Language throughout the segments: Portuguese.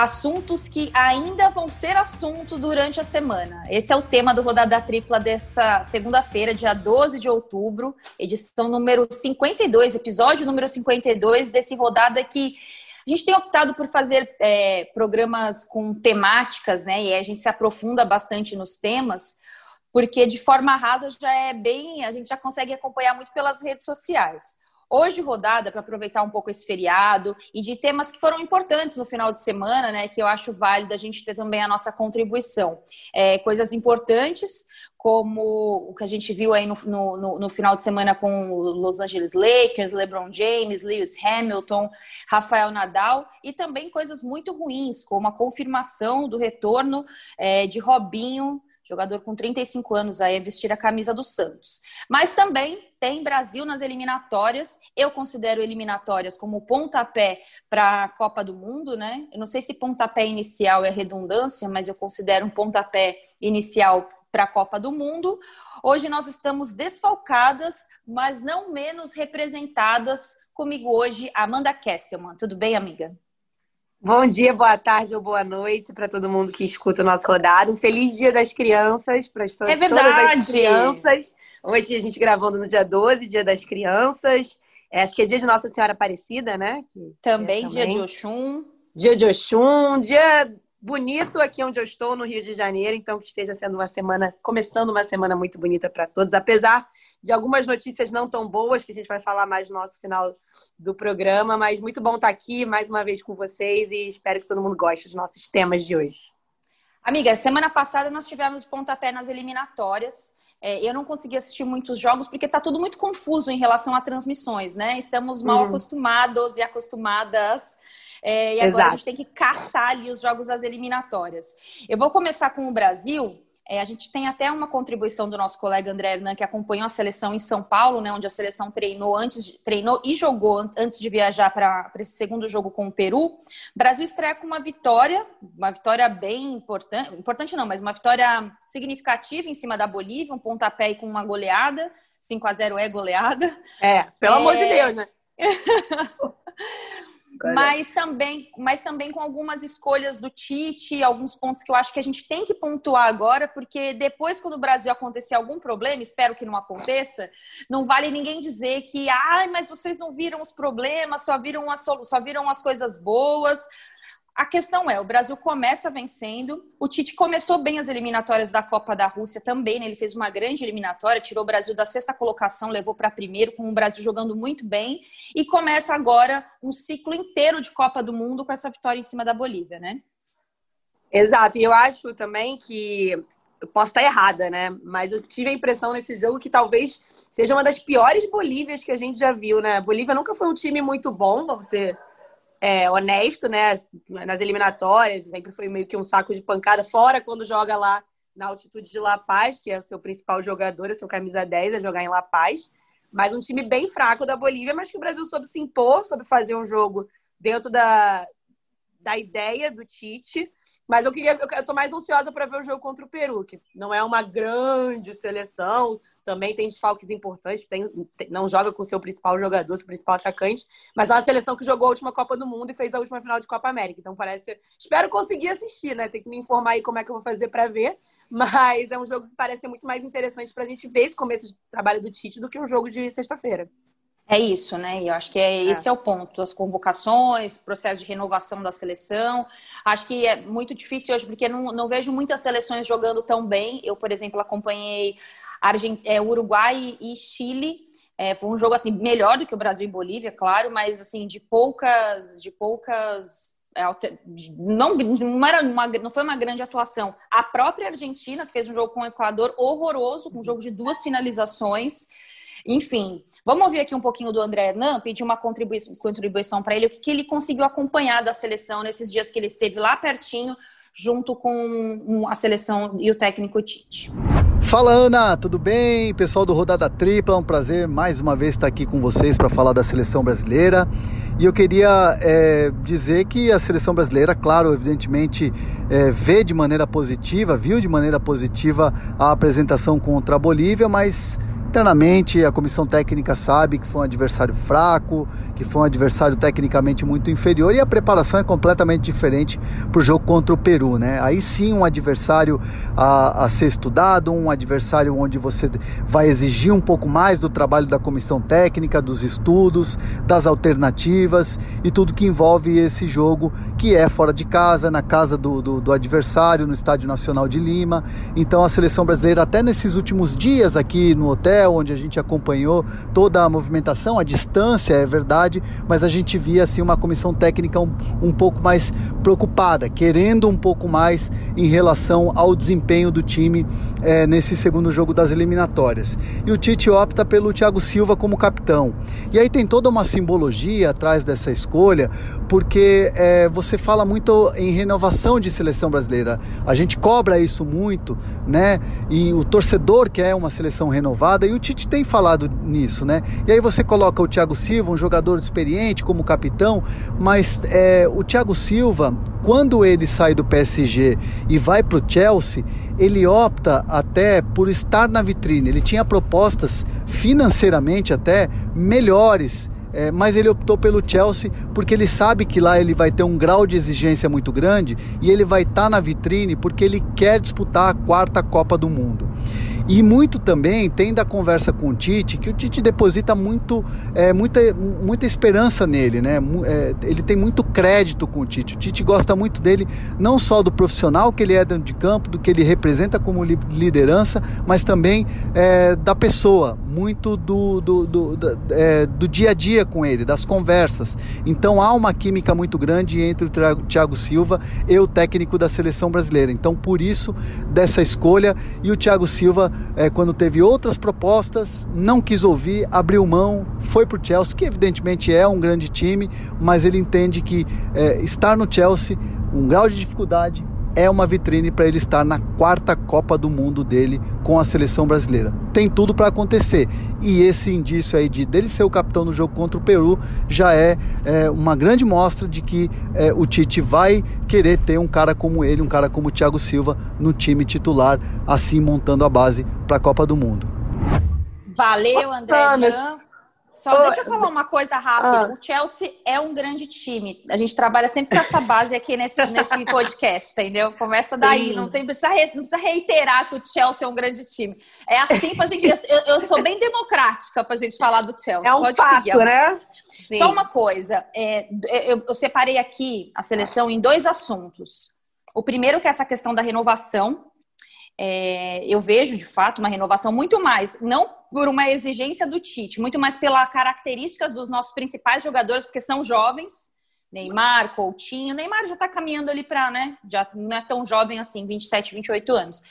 assuntos que ainda vão ser assunto durante a semana. Esse é o tema do Rodada Tripla dessa segunda-feira, dia 12 de outubro, edição número 52, episódio número 52 desse Rodada que a gente tem optado por fazer é, programas com temáticas, né? E a gente se aprofunda bastante nos temas, porque de forma rasa já é bem, a gente já consegue acompanhar muito pelas redes sociais. Hoje, rodada, para aproveitar um pouco esse feriado e de temas que foram importantes no final de semana, né? Que eu acho válido a gente ter também a nossa contribuição. É, coisas importantes, como o que a gente viu aí no, no, no, final de semana com os Los Angeles Lakers, LeBron James, Lewis Hamilton, Rafael Nadal, e também coisas muito ruins, como a confirmação do retorno é, de Robinho jogador com 35 anos aí a vestir a camisa do Santos. Mas também tem Brasil nas eliminatórias. Eu considero eliminatórias como pontapé para a Copa do Mundo, né? Eu não sei se pontapé inicial é redundância, mas eu considero um pontapé inicial para a Copa do Mundo. Hoje nós estamos desfalcadas, mas não menos representadas. Comigo hoje, Amanda Kestelman. Tudo bem, amiga? Bom dia, boa tarde ou boa noite para todo mundo que escuta o nosso rodado. Um feliz Dia das Crianças para é todas as crianças. Hoje a gente gravando no dia 12, Dia das Crianças. É, acho que é dia de Nossa Senhora Aparecida, né? Também, é, também. dia de Oxum. Dia de Oxum, dia bonito aqui onde eu estou, no Rio de Janeiro. Então, que esteja sendo uma semana, começando uma semana muito bonita para todos, apesar de algumas notícias não tão boas, que a gente vai falar mais no nosso final do programa. Mas muito bom estar aqui mais uma vez com vocês e espero que todo mundo goste dos nossos temas de hoje. Amiga, semana passada nós tivemos pontapé nas eliminatórias. É, eu não consegui assistir muitos jogos porque está tudo muito confuso em relação a transmissões, né? Estamos mal uhum. acostumados e acostumadas é, e agora Exato. a gente tem que caçar ali os jogos das eliminatórias. Eu vou começar com o Brasil. É, a gente tem até uma contribuição do nosso colega André Hernan, que acompanhou a seleção em São Paulo, né, onde a seleção treinou antes de, treinou e jogou antes de viajar para esse segundo jogo com o Peru. O Brasil estreia com uma vitória, uma vitória bem importante, importante não, mas uma vitória significativa em cima da Bolívia, um pontapé e com uma goleada. 5 a 0 é goleada. É, pelo é... amor de Deus, né? mas também, mas também com algumas escolhas do Tite, alguns pontos que eu acho que a gente tem que pontuar agora, porque depois, quando o Brasil acontecer algum problema, espero que não aconteça, não vale ninguém dizer que, ah, mas vocês não viram os problemas, só viram as, só viram as coisas boas. A questão é, o Brasil começa vencendo, o Tite começou bem as eliminatórias da Copa da Rússia também, né? ele fez uma grande eliminatória, tirou o Brasil da sexta colocação, levou para primeiro, com o Brasil jogando muito bem, e começa agora um ciclo inteiro de Copa do Mundo com essa vitória em cima da Bolívia, né? Exato, e eu acho também que posso estar errada, né? Mas eu tive a impressão nesse jogo que talvez seja uma das piores Bolívias que a gente já viu, né? A Bolívia nunca foi um time muito bom, ser é, honesto, né? Nas eliminatórias, sempre foi meio que um saco de pancada, fora quando joga lá na altitude de La Paz, que é o seu principal jogador, o seu camisa 10, é jogar em La Paz. Mas um time bem fraco da Bolívia, mas que o Brasil soube se impor, soube fazer um jogo dentro da, da ideia do Tite. Mas eu queria, eu tô mais ansiosa para ver o jogo contra o Peru, que não é uma grande seleção, também tem desfalques importantes, tem, não joga com o seu principal jogador, seu principal atacante, mas é uma seleção que jogou a última Copa do Mundo e fez a última final de Copa América. Então parece, espero conseguir assistir, né? Tem que me informar aí como é que eu vou fazer para ver. Mas é um jogo que parece muito mais interessante para a gente ver esse começo de trabalho do Tite do que um jogo de sexta-feira. É isso, né? Eu acho que é, esse é. é o ponto. As convocações, processo de renovação da seleção. Acho que é muito difícil hoje, porque não, não vejo muitas seleções jogando tão bem. Eu, por exemplo, acompanhei Argent... É, Uruguai e Chile. É, foi um jogo assim melhor do que o Brasil e Bolívia, claro, mas assim de poucas, de poucas é, não, não, era uma, não foi uma grande atuação. A própria Argentina, que fez um jogo com o Equador horroroso, com um jogo de duas finalizações. Enfim, vamos ouvir aqui um pouquinho do André Hernan, pedir uma contribuição, contribuição para ele, o que, que ele conseguiu acompanhar da seleção nesses dias que ele esteve lá pertinho, junto com a seleção e o técnico Tite. Fala Ana, tudo bem? Pessoal do Rodada Tripla, é um prazer mais uma vez estar aqui com vocês para falar da seleção brasileira. E eu queria é, dizer que a seleção brasileira, claro, evidentemente, é, vê de maneira positiva, viu de maneira positiva a apresentação contra a Bolívia, mas Internamente, a comissão técnica sabe que foi um adversário fraco, que foi um adversário tecnicamente muito inferior e a preparação é completamente diferente para o jogo contra o Peru, né? Aí sim, um adversário a, a ser estudado, um adversário onde você vai exigir um pouco mais do trabalho da comissão técnica, dos estudos, das alternativas e tudo que envolve esse jogo que é fora de casa, na casa do, do, do adversário, no Estádio Nacional de Lima. Então a seleção brasileira, até nesses últimos dias aqui no hotel, onde a gente acompanhou toda a movimentação, a distância, é verdade, mas a gente via assim uma comissão técnica um, um pouco mais preocupada, querendo um pouco mais em relação ao desempenho do time é, nesse segundo jogo das eliminatórias. E o Tite opta pelo Thiago Silva como capitão. E aí tem toda uma simbologia atrás dessa escolha, porque é, você fala muito em renovação de seleção brasileira. A gente cobra isso muito, né? E o torcedor quer uma seleção renovada e o Tite tem falado nisso, né? E aí você coloca o Thiago Silva, um jogador experiente como capitão, mas é, o Thiago Silva, quando ele sai do PSG e vai para o Chelsea, ele opta até por estar na vitrine. Ele tinha propostas financeiramente até melhores. É, mas ele optou pelo Chelsea porque ele sabe que lá ele vai ter um grau de exigência muito grande e ele vai estar tá na vitrine porque ele quer disputar a quarta Copa do Mundo. E muito também tem da conversa com o Tite, que o Tite deposita muito, é, muita, muita esperança nele, né? É, ele tem muito crédito com o Tite. O Tite gosta muito dele, não só do profissional que ele é dentro de campo, do que ele representa como liderança, mas também é, da pessoa, muito do, do, do, do, é, do dia a dia com ele, das conversas. Então há uma química muito grande entre o Thiago Silva e o técnico da seleção brasileira. Então, por isso, dessa escolha, e o Thiago Silva é, quando teve outras propostas, não quis ouvir, abriu mão, foi para o Chelsea, que evidentemente é um grande time, mas ele entende que é, estar no Chelsea, um grau de dificuldade, é uma vitrine para ele estar na quarta Copa do Mundo dele com a seleção brasileira. Tem tudo para acontecer. E esse indício aí de dele ser o capitão no jogo contra o Peru já é, é uma grande mostra de que é, o Tite vai querer ter um cara como ele, um cara como o Thiago Silva no time titular, assim montando a base para a Copa do Mundo. Valeu, André. Só oh, deixa eu falar uma coisa rápida. Ah. O Chelsea é um grande time. A gente trabalha sempre com essa base aqui nesse, nesse podcast, entendeu? Começa daí. Não, tem, precisa, não precisa reiterar que o Chelsea é um grande time. É assim pra gente. Eu, eu sou bem democrática pra gente falar do Chelsea. É um Pode fato, seguir. né? Sim. Só uma coisa. É, eu, eu separei aqui a seleção em dois assuntos. O primeiro que é essa questão da renovação, é, eu vejo de fato uma renovação muito mais, não por uma exigência do Tite, muito mais pelas características dos nossos principais jogadores, porque são jovens. Neymar, Coutinho. Neymar já está caminhando ali para, né? Já não é tão jovem assim, 27, 28 anos.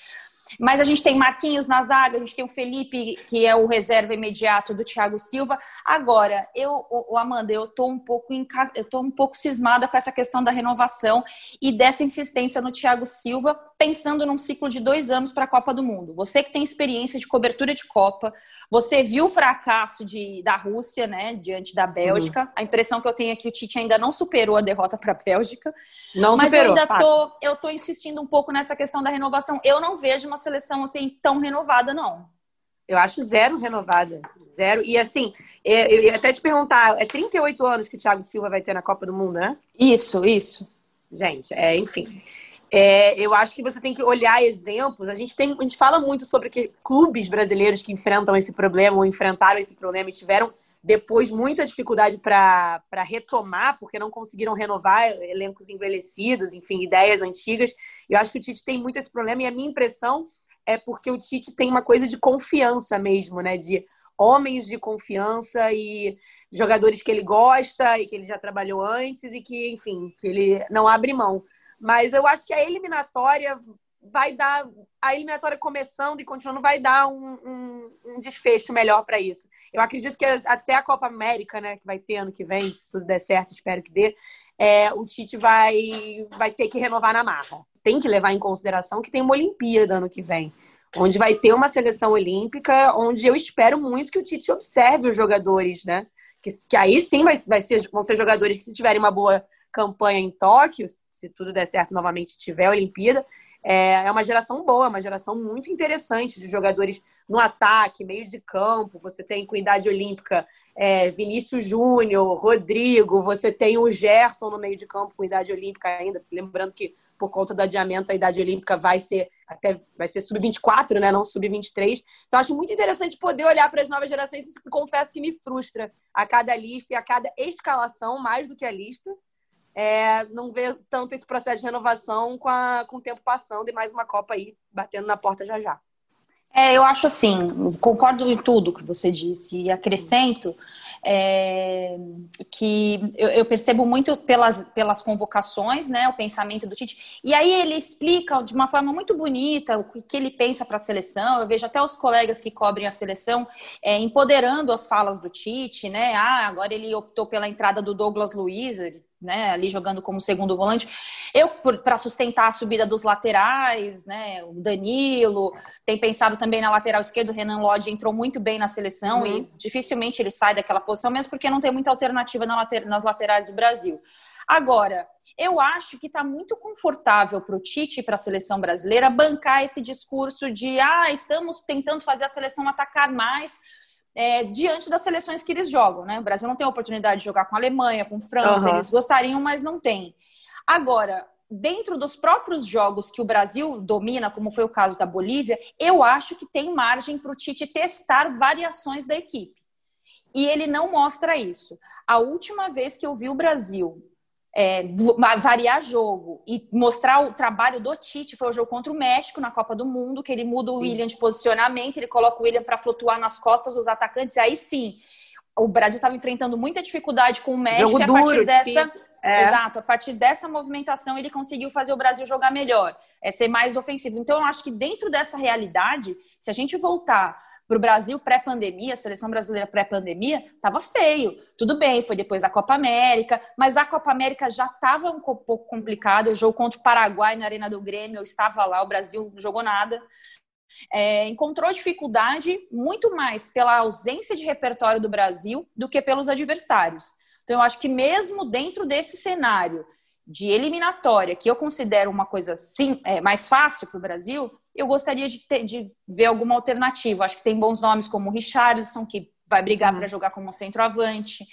Mas a gente tem Marquinhos na zaga, a gente tem o Felipe, que é o reserva imediato do Thiago Silva. Agora, eu, o, Amanda, eu tô um pouco eu tô um pouco cismada com essa questão da renovação e dessa insistência no Thiago Silva, pensando num ciclo de dois anos para a Copa do Mundo. Você que tem experiência de cobertura de Copa, você viu o fracasso de, da Rússia, né, diante da Bélgica. Uhum. A impressão que eu tenho é que o Tite ainda não superou a derrota para a Bélgica. Não mas superou, eu ainda tô, eu tô insistindo um pouco nessa questão da renovação. Eu não vejo uma seleção assim tão renovada, não. Eu acho zero renovada. Zero. E assim, é, eu ia até te perguntar, é 38 anos que o Thiago Silva vai ter na Copa do Mundo, né? Isso, isso. Gente, é, enfim. É, eu acho que você tem que olhar exemplos. A gente, tem, a gente fala muito sobre que clubes brasileiros que enfrentam esse problema ou enfrentaram esse problema e tiveram depois muita dificuldade para retomar, porque não conseguiram renovar elencos envelhecidos, enfim, ideias antigas. Eu acho que o Tite tem muito esse problema e a minha impressão é porque o Tite tem uma coisa de confiança mesmo, né? De homens de confiança e jogadores que ele gosta e que ele já trabalhou antes e que, enfim, que ele não abre mão. Mas eu acho que a eliminatória vai dar a eliminatória começando e continuando vai dar um, um, um desfecho melhor para isso. Eu acredito que até a Copa América, né, que vai ter ano que vem, se tudo der certo, espero que dê, é, o Tite vai, vai ter que renovar na marra. Tem que levar em consideração que tem uma Olimpíada ano que vem, onde vai ter uma seleção olímpica, onde eu espero muito que o Tite observe os jogadores, né? Que, que aí sim vai, vai ser, vão ser jogadores que, se tiverem uma boa campanha em Tóquio, se tudo der certo novamente tiver a Olimpíada, é, é uma geração boa, uma geração muito interessante de jogadores no ataque, meio de campo. Você tem com idade olímpica é, Vinícius Júnior, Rodrigo, você tem o Gerson no meio de campo com idade olímpica ainda. Lembrando que por conta do adiamento a idade olímpica vai ser até vai ser sub-24, né, não sub-23. Então acho muito interessante poder olhar para as novas gerações e confesso que me frustra a cada lista e a cada escalação mais do que a lista é, não ver tanto esse processo de renovação com, a, com o tempo passando e mais uma Copa aí batendo na porta já já. É, eu acho assim, concordo em tudo que você disse e acrescento é, que eu, eu, percebo muito pelas, pelas convocações, né, o pensamento do Tite. E aí ele explica de uma forma muito bonita o que ele pensa para a seleção. Eu vejo até os colegas que cobrem a seleção é, empoderando as falas do Tite, né? Ah, agora ele optou pela entrada do Douglas Luiz, né, ali jogando como segundo volante. Eu, para sustentar a subida dos laterais, né, o Danilo, tem pensado também na lateral esquerda, o Renan Lodge entrou muito bem na seleção uhum. e dificilmente ele sai daquela posição, mesmo porque não tem muita alternativa na later, nas laterais do Brasil. Agora, eu acho que está muito confortável para o Tite e para a seleção brasileira bancar esse discurso de ah, estamos tentando fazer a seleção atacar mais é, diante das seleções que eles jogam, né? O Brasil não tem a oportunidade de jogar com a Alemanha, com a França, uhum. eles gostariam, mas não tem. Agora, dentro dos próprios jogos que o Brasil domina, como foi o caso da Bolívia, eu acho que tem margem para o Tite testar variações da equipe. E ele não mostra isso. A última vez que eu vi o Brasil é, variar jogo e mostrar o trabalho do Tite. Foi o jogo contra o México na Copa do Mundo, que ele muda o William de posicionamento, ele coloca o William para flutuar nas costas dos atacantes. Aí sim, o Brasil estava enfrentando muita dificuldade com o México jogo e a partir duro, dessa. É. Exato, a partir dessa movimentação ele conseguiu fazer o Brasil jogar melhor, é ser mais ofensivo. Então, eu acho que dentro dessa realidade, se a gente voltar para o Brasil pré-pandemia, a seleção brasileira pré-pandemia, estava feio. Tudo bem, foi depois da Copa América, mas a Copa América já estava um pouco complicada. O jogo contra o Paraguai na Arena do Grêmio, eu estava lá, o Brasil não jogou nada. É, encontrou dificuldade muito mais pela ausência de repertório do Brasil do que pelos adversários. Então, eu acho que mesmo dentro desse cenário de eliminatória, que eu considero uma coisa sim, é, mais fácil para o Brasil, eu gostaria de, ter, de ver alguma alternativa. Acho que tem bons nomes como o Richardson, que vai brigar uhum. para jogar como centroavante.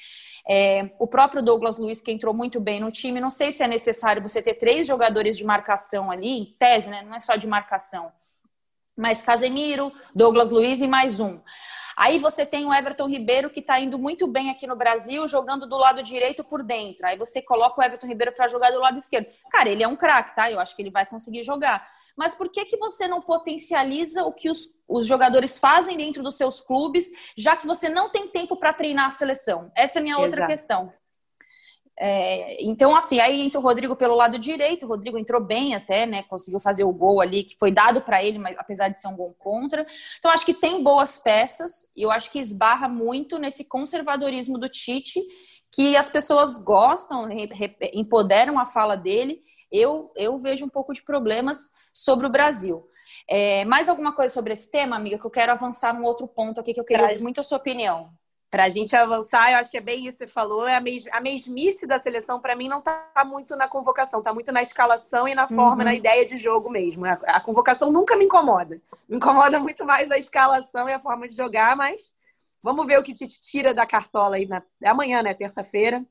É, o próprio Douglas Luiz, que entrou muito bem no time. Não sei se é necessário você ter três jogadores de marcação ali, em tese, né? Não é só de marcação. Mas Casemiro, Douglas Luiz e mais um. Aí você tem o Everton Ribeiro, que está indo muito bem aqui no Brasil, jogando do lado direito por dentro. Aí você coloca o Everton Ribeiro para jogar do lado esquerdo. Cara, ele é um craque, tá? Eu acho que ele vai conseguir jogar mas por que, que você não potencializa o que os, os jogadores fazem dentro dos seus clubes, já que você não tem tempo para treinar a seleção? Essa é a minha Exato. outra questão. É, então, assim, aí entra o Rodrigo pelo lado direito, o Rodrigo entrou bem até, né? Conseguiu fazer o gol ali, que foi dado para ele, mas apesar de ser um gol contra. Então, acho que tem boas peças, e eu acho que esbarra muito nesse conservadorismo do Tite, que as pessoas gostam, empoderam a fala dele. Eu, eu vejo um pouco de problemas sobre o Brasil. É, mais alguma coisa sobre esse tema, amiga, que eu quero avançar num outro ponto aqui que eu queria ouvir muito a sua opinião. Para a gente avançar, eu acho que é bem isso que você falou. É a, mes a mesmice da seleção, para mim, não está muito na convocação, está muito na escalação e na forma, uhum. na ideia de jogo mesmo. A, a, convocação nunca me incomoda. Me incomoda muito mais a escalação e a forma de jogar, mas vamos ver o que te tira da cartola aí na, é amanhã, né? Terça-feira,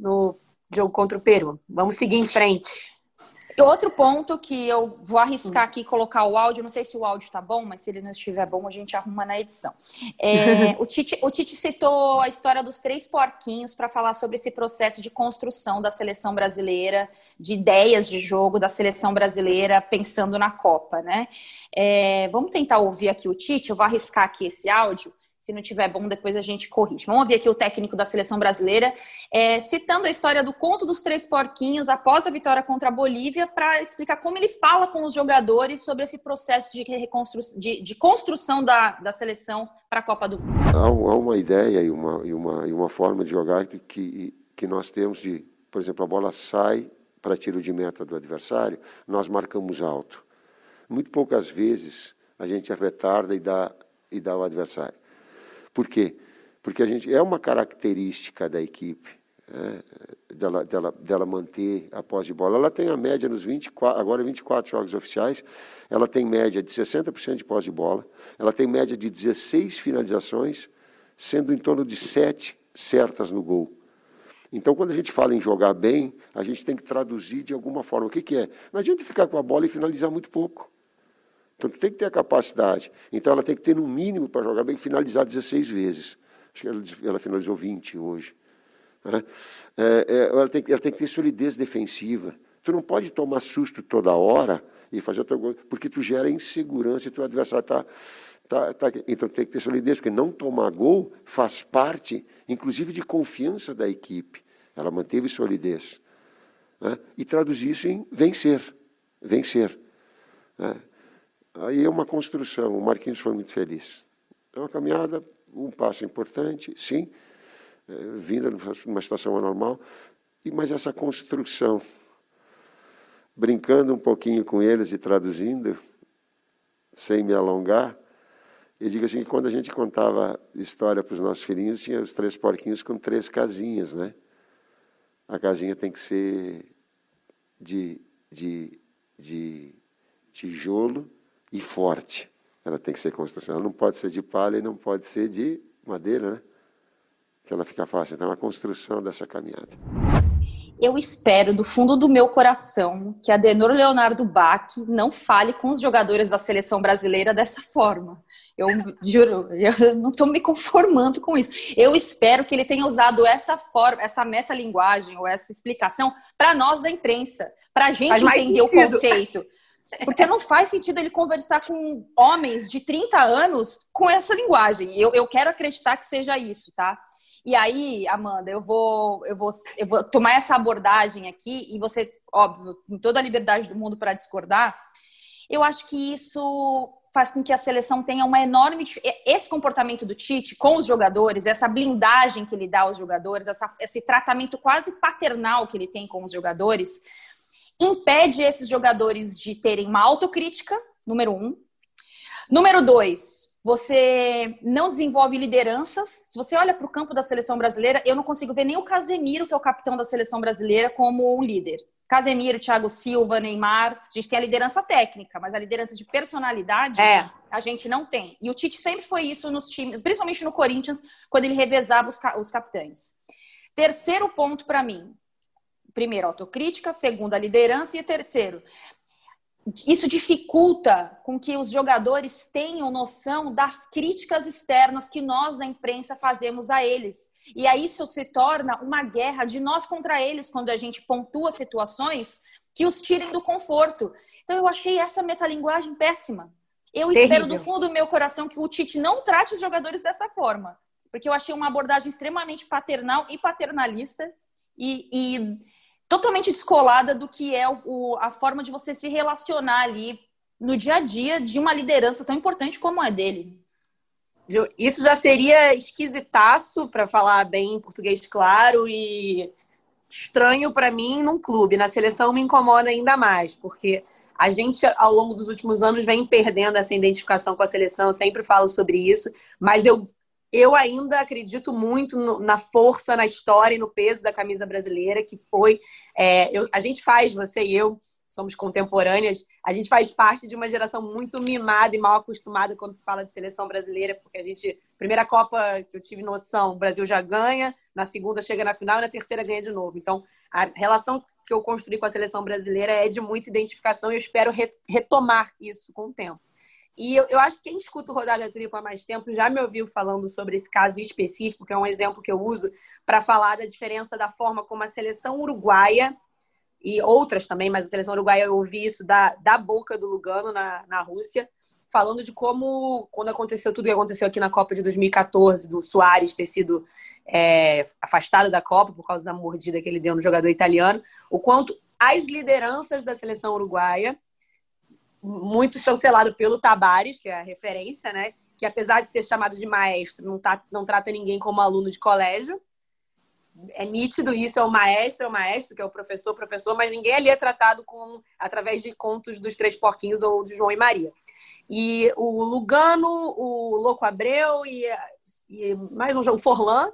no jogo contra o Peru. Vamos seguir em frente. Outro ponto que eu vou arriscar aqui colocar o áudio, não sei se o áudio está bom, mas se ele não estiver bom, a gente arruma na edição. É, o, Tite, o Tite citou a história dos três porquinhos para falar sobre esse processo de construção da seleção brasileira, de ideias de jogo da seleção brasileira pensando na Copa, né? É, vamos tentar ouvir aqui o Tite, eu vou arriscar aqui esse áudio se não tiver bom, depois a gente corrige. Vamos ouvir aqui o técnico da seleção brasileira, é, citando a história do conto dos três porquinhos após a vitória contra a Bolívia, para explicar como ele fala com os jogadores sobre esse processo de, reconstru de, de construção da, da seleção para a Copa do Mundo. Há, uma ideia e uma, e, uma, e uma forma de jogar que, que nós temos de, por exemplo, a bola sai para tiro de meta do adversário, nós marcamos alto. Muito poucas vezes a gente retarda e dá, e dá ao adversário. Por quê? Porque a gente é uma característica da equipe. é, dela, dela, dela manter a posse de bola. Ela tem a média nos 24, agora 24 jogos oficiais, ela tem média de 60% de posse de bola, ela tem média de 16 finalizações, sendo em torno de 7 certas no gol. Então, quando a gente fala em jogar bem, a gente tem que traduzir de alguma forma. O que, que é? Não adianta ficar com a bola e finalizar muito pouco. Então, tu tem que ter a capacidade. Então, ela tem que ter, no mínimo, para jogar bem, finalizar 16 vezes. Acho que ela, ela finalizou 20 hoje. Né? É, é, ela, tem, ela tem que ter solidez defensiva. Tu não pode tomar susto toda hora e fazer o teu gol, porque tu gera insegurança e teu adversário está Tá, tá, então tem que ter solidez, porque não tomar gol faz parte, inclusive, de confiança da equipe. Ela manteve solidez. Né? E traduzir isso em vencer. Vencer. Né? Aí é uma construção. O Marquinhos foi muito feliz. É uma caminhada, um passo importante, sim, é, vinda numa situação anormal, e, mas essa construção, brincando um pouquinho com eles e traduzindo, sem me alongar, eu digo assim que quando a gente contava história para os nossos filhinhos, tinha os três porquinhos com três casinhas, né? A casinha tem que ser de, de, de tijolo e forte. Ela tem que ser construção. Ela não pode ser de palha e não pode ser de madeira, né? Que ela fica fácil. Então, a construção dessa caminhada. Eu espero do fundo do meu coração que a Denor Leonardo Bach não fale com os jogadores da seleção brasileira dessa forma. Eu juro, eu não estou me conformando com isso. Eu espero que ele tenha usado essa forma, essa metalinguagem ou essa explicação para nós da imprensa, para a gente entender o conceito. Porque não faz sentido ele conversar com homens de 30 anos com essa linguagem. Eu, eu quero acreditar que seja isso, tá? E aí, Amanda, eu vou, eu vou, eu vou tomar essa abordagem aqui e você, óbvio, tem toda a liberdade do mundo para discordar. Eu acho que isso faz com que a seleção tenha uma enorme. Esse comportamento do Tite com os jogadores, essa blindagem que ele dá aos jogadores, essa, esse tratamento quase paternal que ele tem com os jogadores, impede esses jogadores de terem uma autocrítica, número um. Número dois, você não desenvolve lideranças. Se você olha para o campo da seleção brasileira, eu não consigo ver nem o Casemiro, que é o capitão da seleção brasileira, como um líder. Casemiro, Thiago Silva, Neymar, a gente tem a liderança técnica, mas a liderança de personalidade é. a gente não tem. E o Tite sempre foi isso nos times, principalmente no Corinthians, quando ele revezava os, os capitães. Terceiro ponto para mim. Primeiro, autocrítica. Segundo, a liderança. E terceiro, isso dificulta com que os jogadores tenham noção das críticas externas que nós da imprensa fazemos a eles. E aí isso se torna uma guerra de nós contra eles quando a gente pontua situações que os tirem do conforto. Então eu achei essa metalinguagem péssima. Eu Terrível. espero do fundo do meu coração que o Tite não trate os jogadores dessa forma, porque eu achei uma abordagem extremamente paternal e paternalista e, e totalmente descolada do que é o, a forma de você se relacionar ali no dia a dia de uma liderança tão importante como a dele. Isso já seria esquisitaço, para falar bem em português claro, e estranho para mim num clube. Na seleção me incomoda ainda mais, porque a gente, ao longo dos últimos anos, vem perdendo essa identificação com a seleção. Eu sempre falo sobre isso, mas eu eu ainda acredito muito no, na força, na história e no peso da camisa brasileira, que foi. É, eu, a gente faz, você e eu, somos contemporâneas, a gente faz parte de uma geração muito mimada e mal acostumada quando se fala de seleção brasileira, porque a gente, primeira Copa que eu tive noção, o Brasil já ganha, na segunda chega na final e na terceira ganha de novo. Então, a relação que eu construí com a seleção brasileira é de muita identificação e eu espero re retomar isso com o tempo. E eu, eu acho que quem escuta o Rodada Tripla há mais tempo já me ouviu falando sobre esse caso específico, que é um exemplo que eu uso para falar da diferença da forma como a seleção uruguaia e outras também, mas a seleção uruguaia eu ouvi isso da, da boca do Lugano na, na Rússia, falando de como, quando aconteceu tudo que aconteceu aqui na Copa de 2014, do Soares ter sido é, afastado da Copa por causa da mordida que ele deu no jogador italiano, o quanto as lideranças da seleção uruguaia muito chancelado pelo Tabares, que é a referência, né? Que apesar de ser chamado de maestro, não, tá, não trata ninguém como aluno de colégio. É nítido isso, é o maestro, é o maestro, que é o professor, professor, mas ninguém ali é tratado com através de contos dos Três Porquinhos ou de João e Maria. E o Lugano, o Louco Abreu e, e mais um jogo, Forlan,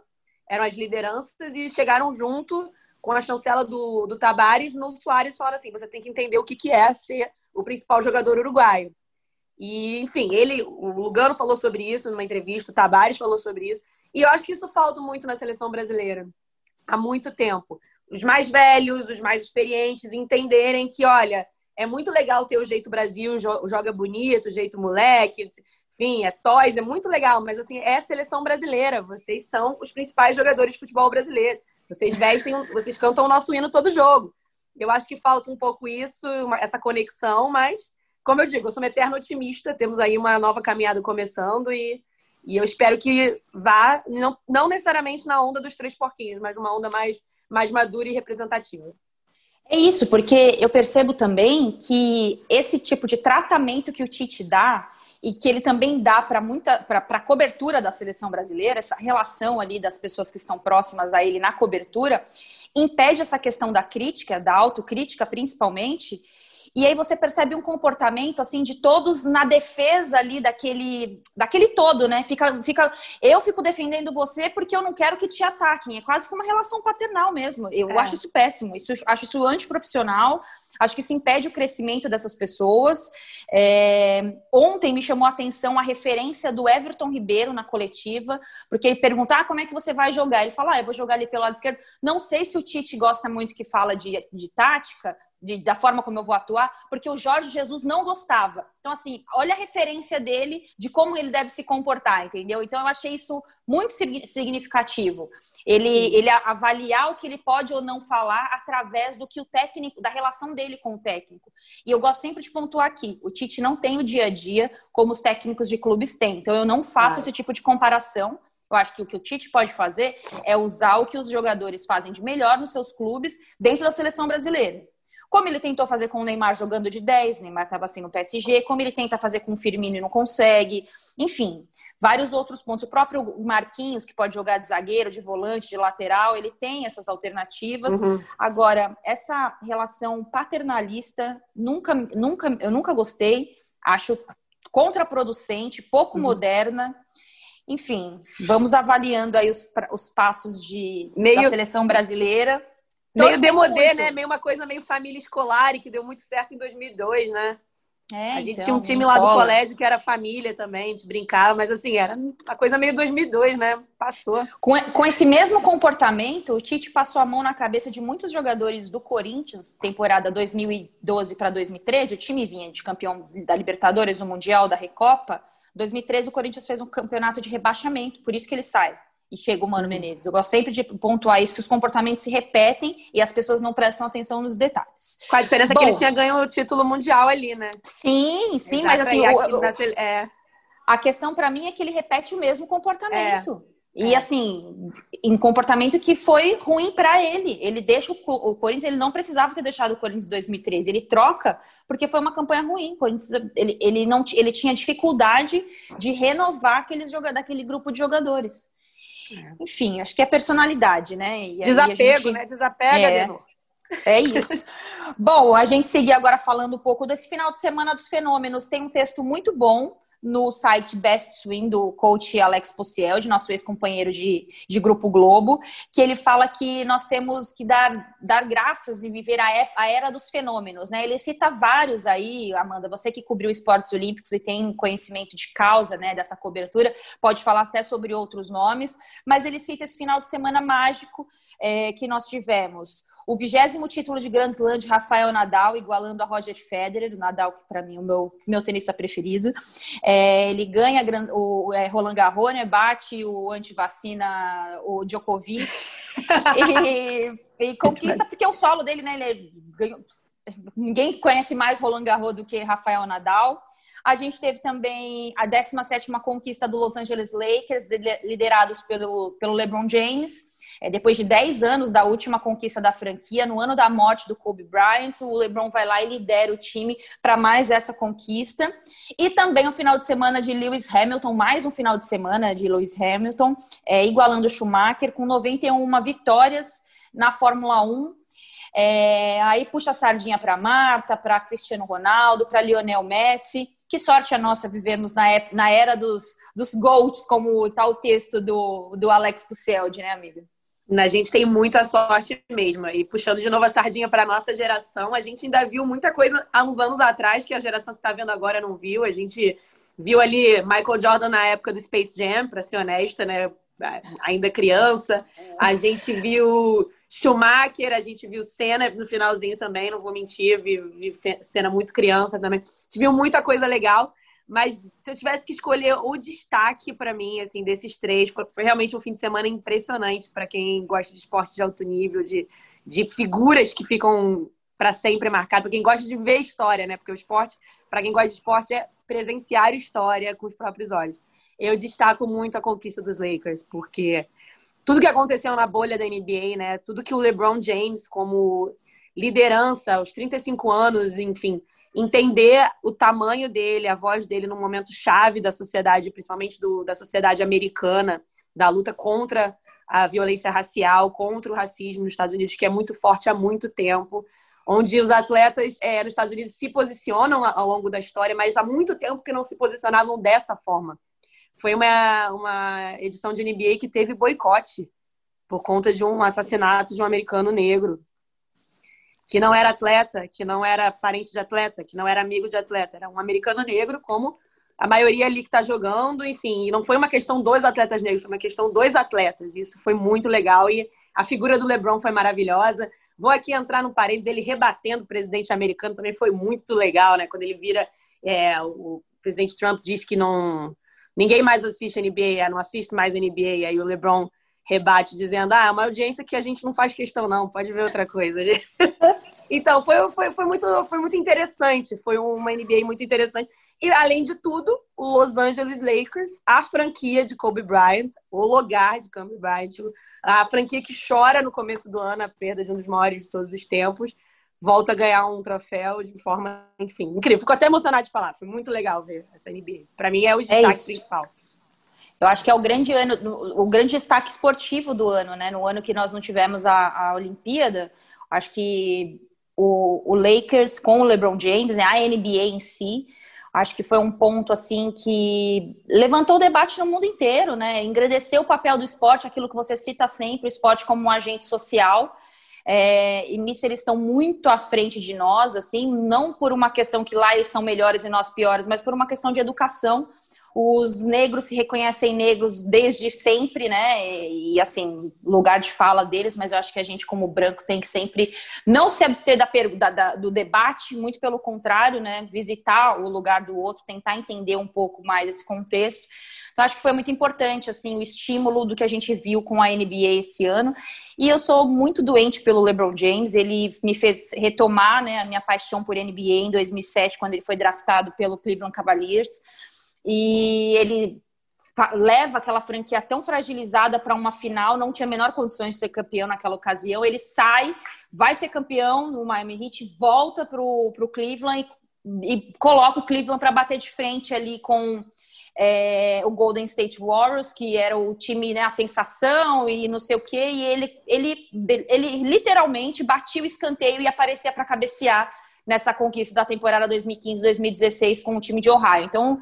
eram as lideranças e chegaram junto com a chancela do, do Tabares no Soares falaram assim: você tem que entender o que, que é ser o principal jogador uruguaio. E, enfim, ele, o Lugano falou sobre isso numa entrevista, o Tabares falou sobre isso. E eu acho que isso falta muito na seleção brasileira há muito tempo. Os mais velhos, os mais experientes entenderem que, olha, é muito legal ter o jeito Brasil, joga bonito, o jeito moleque, enfim, é toys, é muito legal, mas assim, é a seleção brasileira. Vocês são os principais jogadores de futebol brasileiro. Vocês vestem, vocês cantam o nosso hino todo jogo. Eu acho que falta um pouco isso, essa conexão, mas, como eu digo, eu sou uma eterna otimista. Temos aí uma nova caminhada começando e, e eu espero que vá, não, não necessariamente na onda dos três porquinhos, mas numa onda mais, mais madura e representativa. É isso, porque eu percebo também que esse tipo de tratamento que o Tite dá e que ele também dá para muita para a cobertura da seleção brasileira, essa relação ali das pessoas que estão próximas a ele na cobertura, impede essa questão da crítica, da autocrítica principalmente. E aí você percebe um comportamento assim de todos na defesa ali daquele daquele todo, né? Fica fica eu fico defendendo você porque eu não quero que te ataquem. É quase como uma relação paternal mesmo. Eu é. acho isso péssimo. Isso acho isso antiprofissional. Acho que isso impede o crescimento dessas pessoas. É... Ontem me chamou a atenção a referência do Everton Ribeiro na coletiva, porque ele pergunta: ah, como é que você vai jogar? Ele fala: ah, eu vou jogar ali pelo lado esquerdo. Não sei se o Tite gosta muito que fala de, de tática, de, da forma como eu vou atuar, porque o Jorge Jesus não gostava. Então, assim, olha a referência dele de como ele deve se comportar, entendeu? Então, eu achei isso muito significativo. Ele, ele avaliar o que ele pode ou não falar através do que o técnico, da relação dele com o técnico. E eu gosto sempre de pontuar aqui: o Tite não tem o dia a dia como os técnicos de clubes têm. Então, eu não faço ah. esse tipo de comparação. Eu acho que o que o Tite pode fazer é usar o que os jogadores fazem de melhor nos seus clubes dentro da seleção brasileira. Como ele tentou fazer com o Neymar jogando de 10, o Neymar estava assim no PSG, como ele tenta fazer com o Firmino e não consegue. Enfim, vários outros pontos. O próprio Marquinhos, que pode jogar de zagueiro, de volante, de lateral, ele tem essas alternativas. Uhum. Agora, essa relação paternalista, nunca, nunca, eu nunca gostei. Acho contraproducente, pouco uhum. moderna. Enfim, vamos avaliando aí os, os passos de, Meio... da seleção brasileira meio demodê, né? Meio uma coisa meio família escolar e que deu muito certo em 2002, né? É, a gente então, tinha um time lá do colégio que era família também, a gente brincava, mas assim, era uma coisa meio 2002, né? Passou. Com, com esse mesmo comportamento, o Tite passou a mão na cabeça de muitos jogadores do Corinthians, temporada 2012 para 2013. O time vinha de campeão da Libertadores, no Mundial, da Recopa. 2013, o Corinthians fez um campeonato de rebaixamento, por isso que ele sai e chega o Mano uhum. Menezes. Eu gosto sempre de pontuar isso, que os comportamentos se repetem e as pessoas não prestam atenção nos detalhes. Com a diferença Bom, que ele tinha ganho o título mundial ali, né? Sim, sim, mas assim, o, é. a questão para mim é que ele repete o mesmo comportamento. É. E é. assim, em comportamento que foi ruim para ele. Ele deixa o, o, Corinthians, ele não precisava ter deixado o Corinthians em 2013. Ele troca porque foi uma campanha ruim. O Corinthians, ele, ele, não, ele tinha dificuldade de renovar aqueles jogadores, daquele grupo de jogadores. É. Enfim, acho que é personalidade, né? E Desapego, gente... né? Desapega, é, é isso. bom, a gente seguir agora falando um pouco desse final de semana dos fenômenos. Tem um texto muito bom no site Best Swing do coach Alex Pociel, de nosso ex-companheiro de, de Grupo Globo, que ele fala que nós temos que dar, dar graças e viver a, a era dos fenômenos, né? Ele cita vários aí, Amanda, você que cobriu esportes olímpicos e tem conhecimento de causa, né, dessa cobertura, pode falar até sobre outros nomes, mas ele cita esse final de semana mágico é, que nós tivemos o vigésimo título de Grand Slam de Rafael Nadal, igualando a Roger Federer, o Nadal que para mim é o meu, meu tenista preferido. É, ele ganha o é, Roland Garros, né, bate o antivacina, o Djokovic, e, e, conquista, porque o solo dele, né, ele ganhou, ninguém conhece mais Roland Garros do que Rafael Nadal. A gente teve também a 17ª conquista do Los Angeles Lakers, liderados pelo, pelo LeBron James. É, depois de 10 anos da última conquista da franquia, no ano da morte do Kobe Bryant, o LeBron vai lá e lidera o time para mais essa conquista. E também o final de semana de Lewis Hamilton, mais um final de semana de Lewis Hamilton, é, igualando o Schumacher, com 91 vitórias na Fórmula 1. É, aí puxa a sardinha para Marta, para Cristiano Ronaldo, para Lionel Messi Que sorte a nossa vivemos na, na era dos, dos GOATs, como está o texto do, do Alex Puceldi, né, amiga? A gente tem muita sorte mesmo. E puxando de novo a sardinha para nossa geração, a gente ainda viu muita coisa há uns anos atrás que a geração que está vendo agora não viu. A gente viu ali Michael Jordan na época do Space Jam, para ser honesta, né? Ainda criança. A gente viu Schumacher, a gente viu Senna no finalzinho também, não vou mentir, vi, vi Senna muito criança também. A gente viu muita coisa legal. Mas se eu tivesse que escolher o destaque para mim, assim, desses três, foi, foi, realmente um fim de semana impressionante para quem gosta de esporte de alto nível, de, de figuras que ficam para sempre marcadas, para quem gosta de ver história, né? Porque o esporte, para quem gosta de esporte, é presenciar história com os próprios olhos. Eu destaco muito a conquista dos Lakers, porque tudo que aconteceu na bolha da NBA, né? Tudo que o LeBron James, como liderança aos 35 anos, enfim, entender o tamanho dele, a voz dele num momento chave da sociedade, principalmente do, da sociedade americana, da luta contra a violência racial, contra o racismo nos Estados Unidos, que é muito forte há muito tempo, onde os atletas é, nos Estados Unidos se posicionam ao longo da história, mas há muito tempo que não se posicionavam dessa forma. Foi uma, uma edição de NBA que teve boicote por conta de um assassinato de um americano negro que não era atleta, que não era parente de atleta, que não era amigo de atleta, era um americano negro, como a maioria ali que está jogando, enfim, não foi uma questão dos atletas negros, foi uma questão dos atletas. Isso foi muito legal e a figura do LeBron foi maravilhosa. Vou aqui entrar no parênteses, ele rebatendo o presidente americano também foi muito legal, né? Quando ele vira, é, o presidente Trump diz que não ninguém mais assiste NBA, não assiste mais NBA, aí o LeBron rebate dizendo: ah, é uma audiência que a gente não faz questão, não, pode ver outra coisa. então, foi, foi, foi, muito, foi muito interessante, foi uma NBA muito interessante. E, além de tudo, o Los Angeles Lakers, a franquia de Kobe Bryant, o lugar de Kobe Bryant, a franquia que chora no começo do ano a perda de um dos maiores de todos os tempos, volta a ganhar um troféu de forma, enfim, incrível. Fico até emocionado de falar, foi muito legal ver essa NBA. Para mim é o é destaque é principal. Eu acho que é o grande ano, o grande destaque esportivo do ano, né? No ano que nós não tivemos a, a Olimpíada, acho que o, o, Lakers com o LeBron James, né? A NBA em si, acho que foi um ponto assim que levantou o debate no mundo inteiro, né? Engrandeceu o papel do esporte, aquilo que você cita sempre, o esporte como um agente social. É, e nisso eles estão muito à frente de nós, assim, não por uma questão que lá eles são melhores e nós piores, mas por uma questão de educação os negros se reconhecem negros desde sempre, né? E, assim, lugar de fala deles, mas eu acho que a gente, como branco, tem que sempre não se abster da, da, da, do debate, muito pelo contrário, né? Visitar o lugar do outro, tentar entender um pouco mais esse contexto. Então, acho que foi muito importante, assim, o estímulo do que a gente viu com a NBA esse ano. E eu sou muito doente pelo LeBron James. Ele me fez retomar, né, a minha paixão por NBA em 2007, quando ele foi draftado pelo Cleveland Cavaliers e ele leva aquela franquia tão fragilizada para uma final, não tinha a menor condições de ser campeão naquela ocasião. Ele sai, vai ser campeão no Miami Heat, volta para o Cleveland e, e, coloca o Cleveland para bater de frente ali com é, o Golden State Warriors, que era o time, né, a sensação e não sei o quê, e ele, ele, ele literalmente batia o escanteio e aparecia para cabecear nessa conquista da temporada 2015-2016 com o time de Ohio. Então,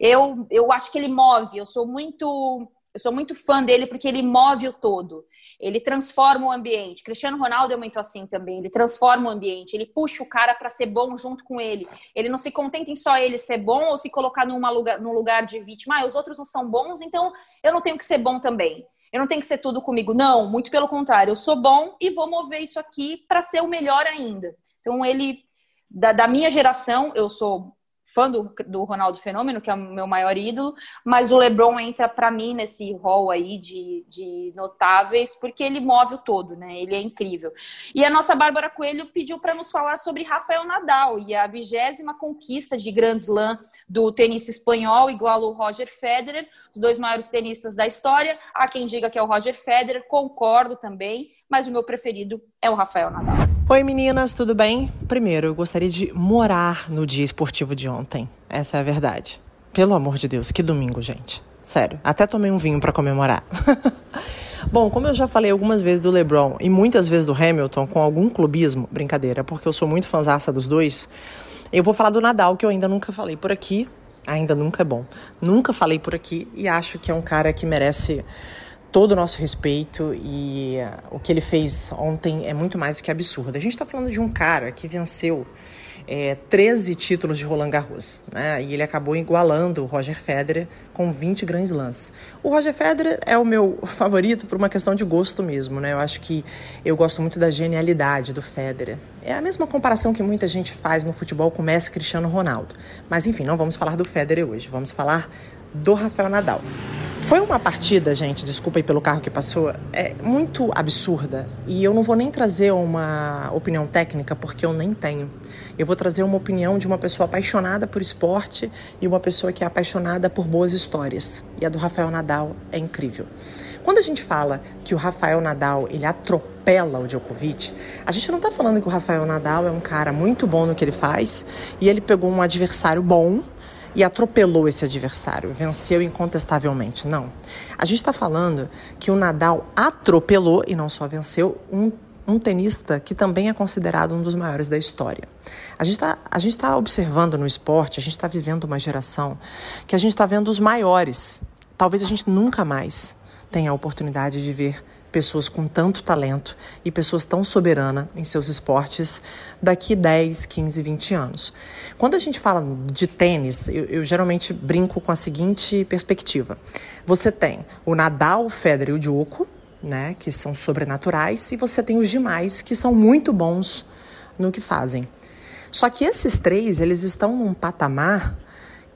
eu, eu acho que ele move, eu sou muito. Eu sou muito fã dele porque ele move o todo. Ele transforma o ambiente. Cristiano Ronaldo é muito assim também. Ele transforma o ambiente. Ele puxa o cara para ser bom junto com ele. Ele não se contenta em só ele ser bom ou se colocar numa lugar, num lugar de vítima. Ah, os outros não são bons, então eu não tenho que ser bom também. Eu não tenho que ser tudo comigo. Não, muito pelo contrário. Eu sou bom e vou mover isso aqui para ser o melhor ainda. Então ele da, da minha geração, eu sou fã do, do Ronaldo Fenômeno, que é o meu maior ídolo, mas o LeBron entra para mim nesse rol aí de, de notáveis, porque ele move o todo, né? Ele é incrível. E a nossa Bárbara Coelho pediu para nos falar sobre Rafael Nadal e a vigésima conquista de Grand Slam do tenista espanhol, igual o Roger Federer, os dois maiores tenistas da história. Há quem diga que é o Roger Federer, concordo também, mas o meu preferido é o Rafael Nadal. Oi meninas, tudo bem? Primeiro, eu gostaria de morar no dia esportivo de ontem. Essa é a verdade. Pelo amor de Deus, que domingo, gente. Sério, até tomei um vinho para comemorar. Bom, como eu já falei algumas vezes do LeBron e muitas vezes do Hamilton com algum clubismo, brincadeira, porque eu sou muito fãzaça dos dois. Eu vou falar do Nadal, que eu ainda nunca falei por aqui. Ainda nunca é bom. Nunca falei por aqui e acho que é um cara que merece todo o nosso respeito e uh, o que ele fez ontem é muito mais do que absurdo. A gente está falando de um cara que venceu é, 13 títulos de Roland Garros, né? E ele acabou igualando o Roger Federer com 20 Grand Slams. O Roger Federer é o meu favorito por uma questão de gosto mesmo, né? Eu acho que eu gosto muito da genialidade do Federer. É a mesma comparação que muita gente faz no futebol com o Messi Cristiano Ronaldo. Mas enfim, não vamos falar do Federer hoje, vamos falar do Rafael Nadal. Foi uma partida, gente, desculpa aí pelo carro que passou, é muito absurda. E eu não vou nem trazer uma opinião técnica, porque eu nem tenho. Eu vou trazer uma opinião de uma pessoa apaixonada por esporte e uma pessoa que é apaixonada por boas histórias. E a do Rafael Nadal é incrível. Quando a gente fala que o Rafael Nadal ele atropela o Djokovic, a gente não está falando que o Rafael Nadal é um cara muito bom no que ele faz e ele pegou um adversário bom e atropelou esse adversário, venceu incontestavelmente. Não. A gente está falando que o Nadal atropelou e não só venceu um, um tenista que também é considerado um dos maiores da história. A gente está tá observando no esporte, a gente está vivendo uma geração que a gente está vendo os maiores. Talvez a gente nunca mais tenha a oportunidade de ver pessoas com tanto talento e pessoas tão soberanas em seus esportes daqui 10, 15, 20 anos. Quando a gente fala de tênis, eu, eu geralmente brinco com a seguinte perspectiva. Você tem o Nadal, o Federer e o Djokovic, né, que são sobrenaturais, e você tem os demais que são muito bons no que fazem. Só que esses três, eles estão num patamar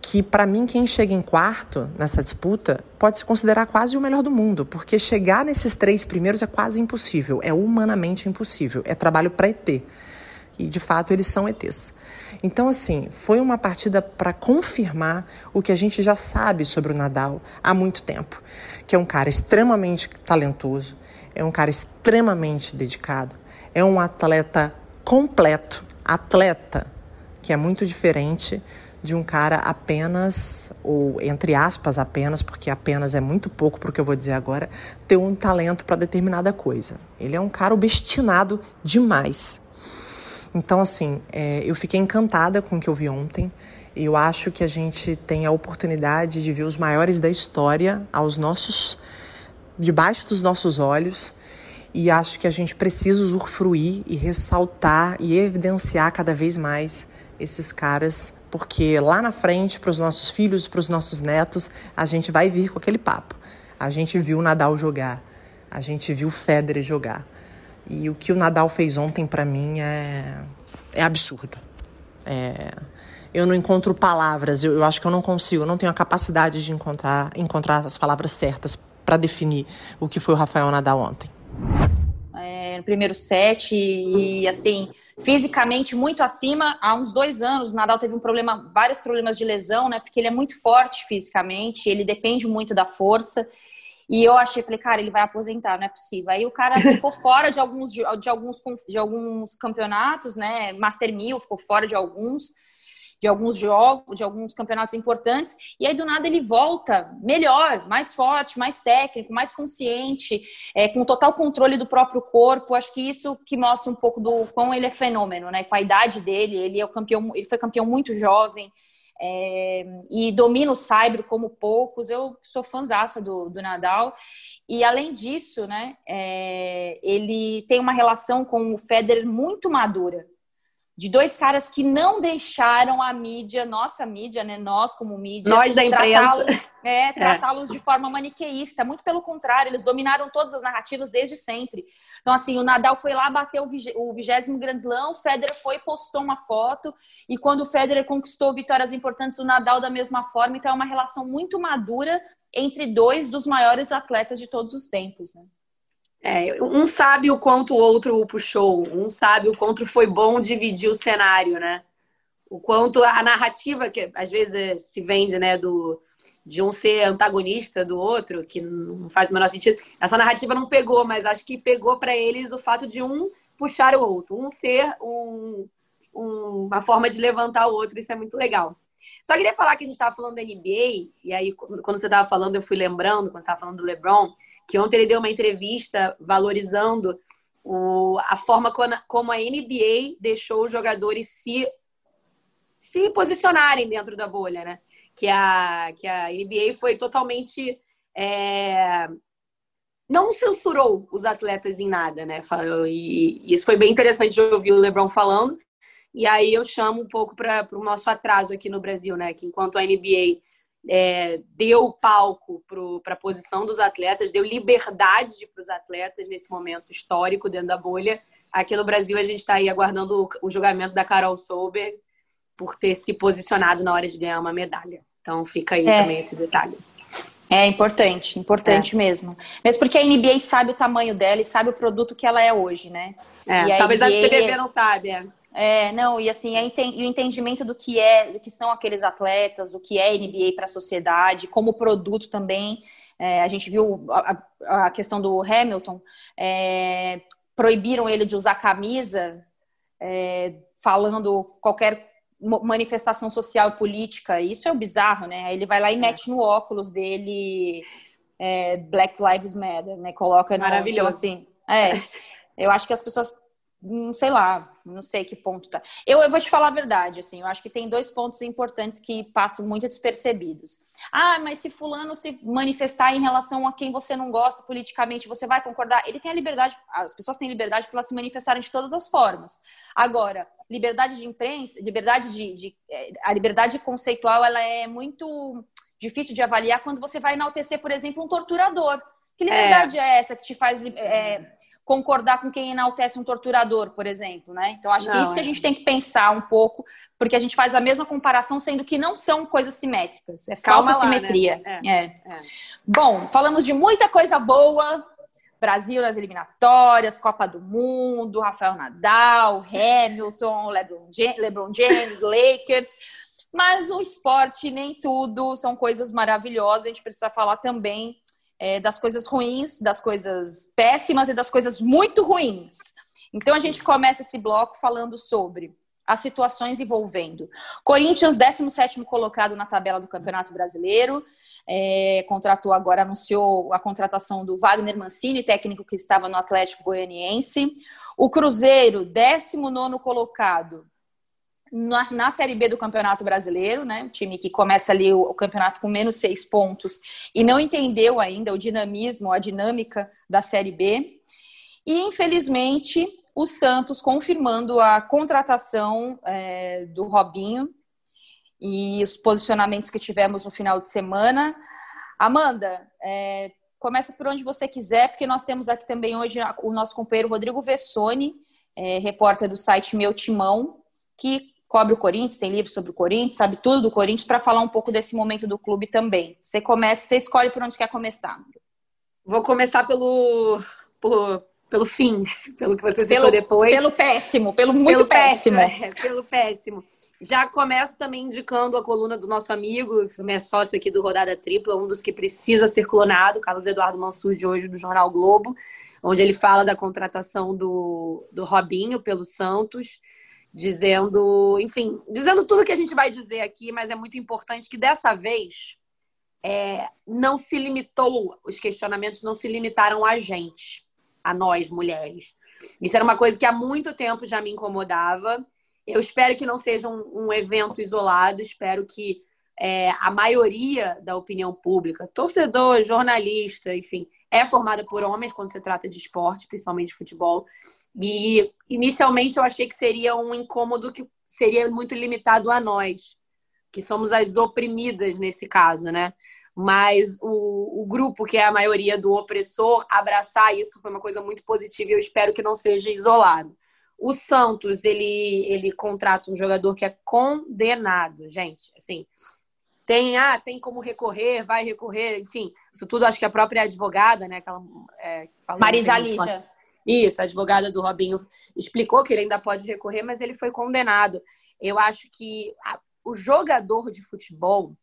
que para mim quem chega em quarto nessa disputa pode se considerar quase o melhor do mundo, porque chegar nesses três primeiros é quase impossível, é humanamente impossível, é trabalho para ET. E de fato eles são ETs. Então assim, foi uma partida para confirmar o que a gente já sabe sobre o Nadal há muito tempo, que é um cara extremamente talentoso, é um cara extremamente dedicado, é um atleta completo, atleta, que é muito diferente de um cara apenas, ou entre aspas apenas, porque apenas é muito pouco para o que eu vou dizer agora, ter um talento para determinada coisa. Ele é um cara obstinado demais. Então, assim, é, eu fiquei encantada com o que eu vi ontem. Eu acho que a gente tem a oportunidade de ver os maiores da história aos nossos, debaixo dos nossos olhos. E acho que a gente precisa usufruir e ressaltar e evidenciar cada vez mais esses caras porque lá na frente, para os nossos filhos, para os nossos netos, a gente vai vir com aquele papo. A gente viu Nadal jogar, a gente viu Federer jogar. E o que o Nadal fez ontem, para mim, é, é absurdo. É... Eu não encontro palavras, eu, eu acho que eu não consigo, eu não tenho a capacidade de encontrar, encontrar as palavras certas para definir o que foi o Rafael Nadal ontem. É, no primeiro set, e assim fisicamente muito acima. Há uns dois anos, o Nadal teve um problema, vários problemas de lesão, né? Porque ele é muito forte fisicamente, ele depende muito da força. E eu achei, falei, cara, ele vai aposentar, não é possível. Aí o cara ficou fora de alguns, de, de alguns, de alguns campeonatos, né? Master Mil ficou fora de alguns de alguns jogos, de alguns campeonatos importantes, e aí do nada ele volta melhor, mais forte, mais técnico, mais consciente, é, com total controle do próprio corpo. Acho que isso que mostra um pouco do quão ele é fenômeno, né? Com a idade dele, ele é o campeão, ele foi campeão muito jovem. É, e domina o cyber como poucos. Eu sou fãzaça do, do Nadal. E além disso, né, é, ele tem uma relação com o Federer muito madura de dois caras que não deixaram a mídia, nossa mídia, né? Nós como mídia, nós da imprensa, é, é. tratá-los é. de forma maniqueísta. Muito pelo contrário, eles dominaram todas as narrativas desde sempre. Então, assim, o Nadal foi lá, bateu o vigésimo Grand Slam, o Federer foi postou uma foto, e quando o Federer conquistou vitórias importantes, o Nadal da mesma forma. Então, é uma relação muito madura entre dois dos maiores atletas de todos os tempos, né? É, um sabe o quanto o outro puxou, um sabe o quanto foi bom dividir o cenário, né? O quanto a narrativa que às vezes se vende, né, do de um ser antagonista do outro, que não faz o menor sentido. Essa narrativa não pegou, mas acho que pegou para eles o fato de um puxar o outro, um ser um, um, uma forma de levantar o outro, isso é muito legal. Só queria falar que a gente estava falando da NBA, e aí quando você estava falando, eu fui lembrando, quando você estava falando do LeBron, que ontem ele deu uma entrevista valorizando o, a forma como a NBA deixou os jogadores se se posicionarem dentro da bolha, né? Que a, que a NBA foi totalmente. É... Não censurou os atletas em nada, né? E isso foi bem interessante de ouvir o LeBron falando. E aí eu chamo um pouco para o nosso atraso aqui no Brasil, né? Que enquanto a NBA é, deu palco para a posição dos atletas, deu liberdade para os atletas nesse momento histórico dentro da bolha. Aqui no Brasil, a gente está aí aguardando o, o, julgamento da Carol Solberg por ter se posicionado na hora de ganhar uma medalha. Então, fica aí é. também esse detalhe. É importante, importante é. mesmo. Mesmo porque a NBA sabe o tamanho dela e sabe o produto que ela é hoje, né? É, talvez NBA... a CBB não sabe, é. É, não, e assim, é, e o entendimento do que é, do que são aqueles atletas, o que é NBA para a sociedade, como produto também. É, a gente viu a, a questão do Hamilton, é, proibiram ele de usar camisa, é, falando qualquer manifestação social e política. Isso é o bizarro, né? Aí ele vai lá e é. mete no óculos dele é, Black Lives Matter, né? Coloca no, Maravilhoso. assim. É, eu acho que as pessoas não sei lá, não sei que ponto tá. Eu, eu vou te falar a verdade, assim, eu acho que tem dois pontos importantes que passam muito despercebidos. Ah, mas se fulano se manifestar em relação a quem você não gosta politicamente, você vai concordar? Ele tem a liberdade, as pessoas têm liberdade para se manifestarem de todas as formas. Agora, liberdade de imprensa, liberdade de, de é, a liberdade conceitual, ela é muito difícil de avaliar quando você vai enaltecer, por exemplo, um torturador. Que liberdade é, é essa que te faz é, concordar com quem enaltece um torturador, por exemplo, né? Então acho não, que é isso que a gente tem que pensar um pouco, porque a gente faz a mesma comparação, sendo que não são coisas simétricas, é falsa lá, simetria. Né? É. É. Bom, falamos de muita coisa boa. Brasil nas eliminatórias, Copa do Mundo, Rafael Nadal, Hamilton, LeBron James, LeBron James Lakers. Mas o esporte nem tudo são coisas maravilhosas. A gente precisa falar também é, das coisas ruins, das coisas péssimas e das coisas muito ruins. Então a gente começa esse bloco falando sobre as situações envolvendo Corinthians, 17 colocado na tabela do Campeonato Brasileiro, é, contratou agora, anunciou a contratação do Wagner Mancini, técnico que estava no Atlético Goianiense. O Cruzeiro, 19 colocado, na, na, Série B do Campeonato Brasileiro, né? O time que começa ali o, o, campeonato com menos seis pontos e não entendeu ainda o dinamismo, a dinâmica da Série B. E, infelizmente, o Santos confirmando a contratação é, do Robinho e os posicionamentos que tivemos no final de semana. Amanda, é, começa por onde você quiser, porque nós temos aqui também hoje o nosso companheiro Rodrigo Vessoni, é, repórter do site Meu Timão, que cobre o Corinthians, tem livro sobre o Corinthians, sabe tudo do Corinthians, para falar um pouco desse momento do clube também. Você começa, você escolhe por onde quer começar. Vou começar pelo, por, pelo fim, pelo que você citou depois. Pelo péssimo, pelo muito pelo péssimo. péssimo. É, pelo péssimo. Já começo também indicando a coluna do nosso amigo, que também é sócio aqui do Rodada Tripla, um dos que precisa ser clonado, Carlos Eduardo Mansur, de hoje, do Jornal Globo, onde ele fala da contratação do, do Robinho pelo Santos dizendo, enfim, dizendo tudo que a gente vai dizer aqui, mas é muito importante que dessa vez é, não se limitou, os questionamentos não se limitaram a gente, a nós mulheres. Isso era uma coisa que há muito tempo já me incomodava. Eu espero que não seja um, um evento isolado, espero que é, a maioria da opinião pública, torcedor, jornalista, enfim, é formada por homens quando se trata de esporte, principalmente futebol. E inicialmente eu achei que seria um incômodo que seria muito limitado a nós, que somos as oprimidas nesse caso, né? Mas o, o grupo, que é a maioria do opressor, abraçar isso foi uma coisa muito positiva e eu espero que não seja isolado. O Santos, ele, ele contrata um jogador que é condenado, gente. Assim, tem, ah, tem como recorrer, vai recorrer, enfim, isso tudo acho que a própria advogada, né, aquela é, Marisa Lígia. Isso, a advogada do Robinho explicou que ele ainda pode recorrer, mas ele foi condenado. Eu acho que a, o jogador de futebol,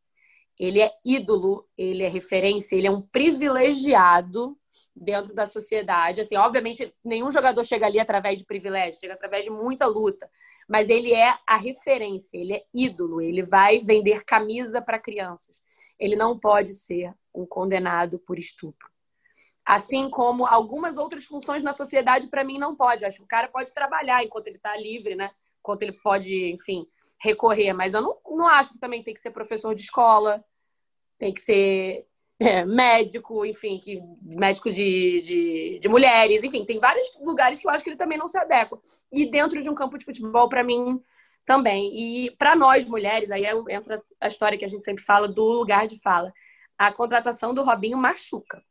ele é ídolo, ele é referência, ele é um privilegiado dentro da sociedade. Assim, obviamente, nenhum jogador chega ali através de privilégio, chega através de muita luta. Mas ele é a referência, ele é ídolo, ele vai vender camisa para crianças. Ele não pode ser um condenado por estupro. Assim como algumas outras funções na sociedade, para mim, não pode. Eu acho que o cara pode trabalhar enquanto ele está livre, né? Quanto ele pode, enfim, recorrer. Mas eu não, não acho que também tem que ser professor de escola, tem que ser é, médico, enfim, que, médico de, de, de, mulheres, enfim, tem vários lugares que eu acho que ele também não se adequa. E dentro de um campo de futebol, para mim, também. E para nós mulheres, aí entra a história que a gente sempre fala do lugar de fala. A contratação do Robinho machuca.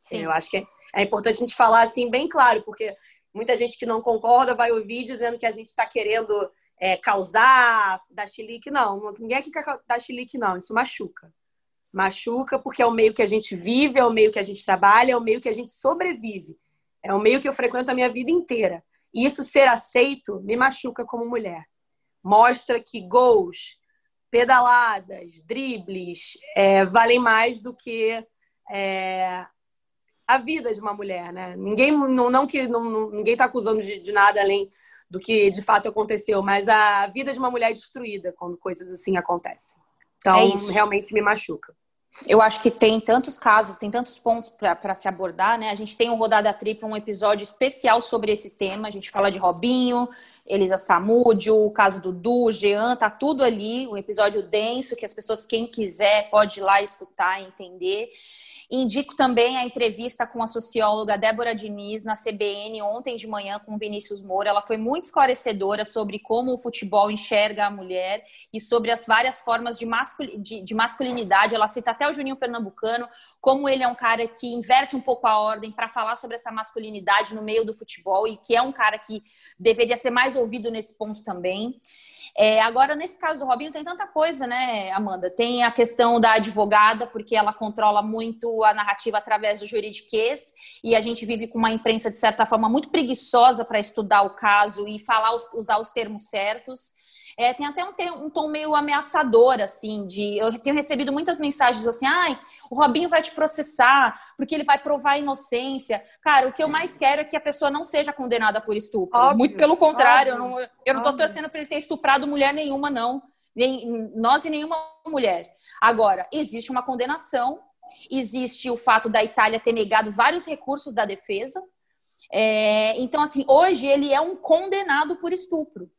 Sim. Eu acho que é, é importante a gente falar assim bem claro, porque muita gente que não concorda vai ouvir dizendo que a gente está querendo é, causar, dar chilique. Não, ninguém aqui quer dar chilique, não. Isso machuca. Machuca porque é o meio que a gente vive, é o meio que a gente trabalha, é o meio que a gente sobrevive. É o meio que eu frequento a minha vida inteira. E isso ser aceito me machuca como mulher. Mostra que gols, pedaladas, dribles é, valem mais do que é, a vida de uma mulher, né? Ninguém não, não que não, ninguém está acusando de, de, nada além do que de fato aconteceu, mas a vida de uma mulher é destruída quando coisas assim acontecem. Então, é realmente me machuca. Eu acho que tem tantos casos, tem tantos pontos para se abordar, né? A gente tem um Rodada Tripla, um episódio especial sobre esse tema. A gente fala de Robinho, Elisa Samúdio, o caso do Du, Jean, tá tudo ali. Um episódio denso que as pessoas, quem quiser, pode ir lá escutar e entender. Indico também a entrevista com a socióloga Débora Diniz na CBN ontem de manhã com Vinícius Moura. Ela foi muito esclarecedora sobre como o futebol enxerga a mulher e sobre as várias formas de, mascul de, de masculinidade. Ela cita até o Juninho Pernambucano, como ele é um cara que inverte um pouco a ordem para falar sobre essa masculinidade no meio do futebol e que é um cara que deveria ser mais ouvido nesse ponto também. É, agora, nesse caso do Robinho, tem tanta coisa, né, Amanda? Tem a questão da advogada, porque ela controla muito a narrativa através do juridiquês, e a gente vive com uma imprensa, de certa forma, muito preguiçosa para estudar o caso e falar, usar os termos certos. É, tem até um, um, tom meio ameaçador, assim, de. Eu tenho recebido muitas mensagens assim, ai, o Robinho vai te processar, porque ele vai provar a inocência. Cara, o que eu mais quero é que a pessoa não seja condenada por estupro. Óbvio, Muito pelo contrário, óbvio, eu não, eu não tô torcendo para ele ter estuprado mulher nenhuma, não. Nem, nós e nenhuma mulher. Agora, existe uma condenação, existe o fato da Itália ter negado vários recursos da defesa. É, então, assim, hoje ele é um condenado por estupro.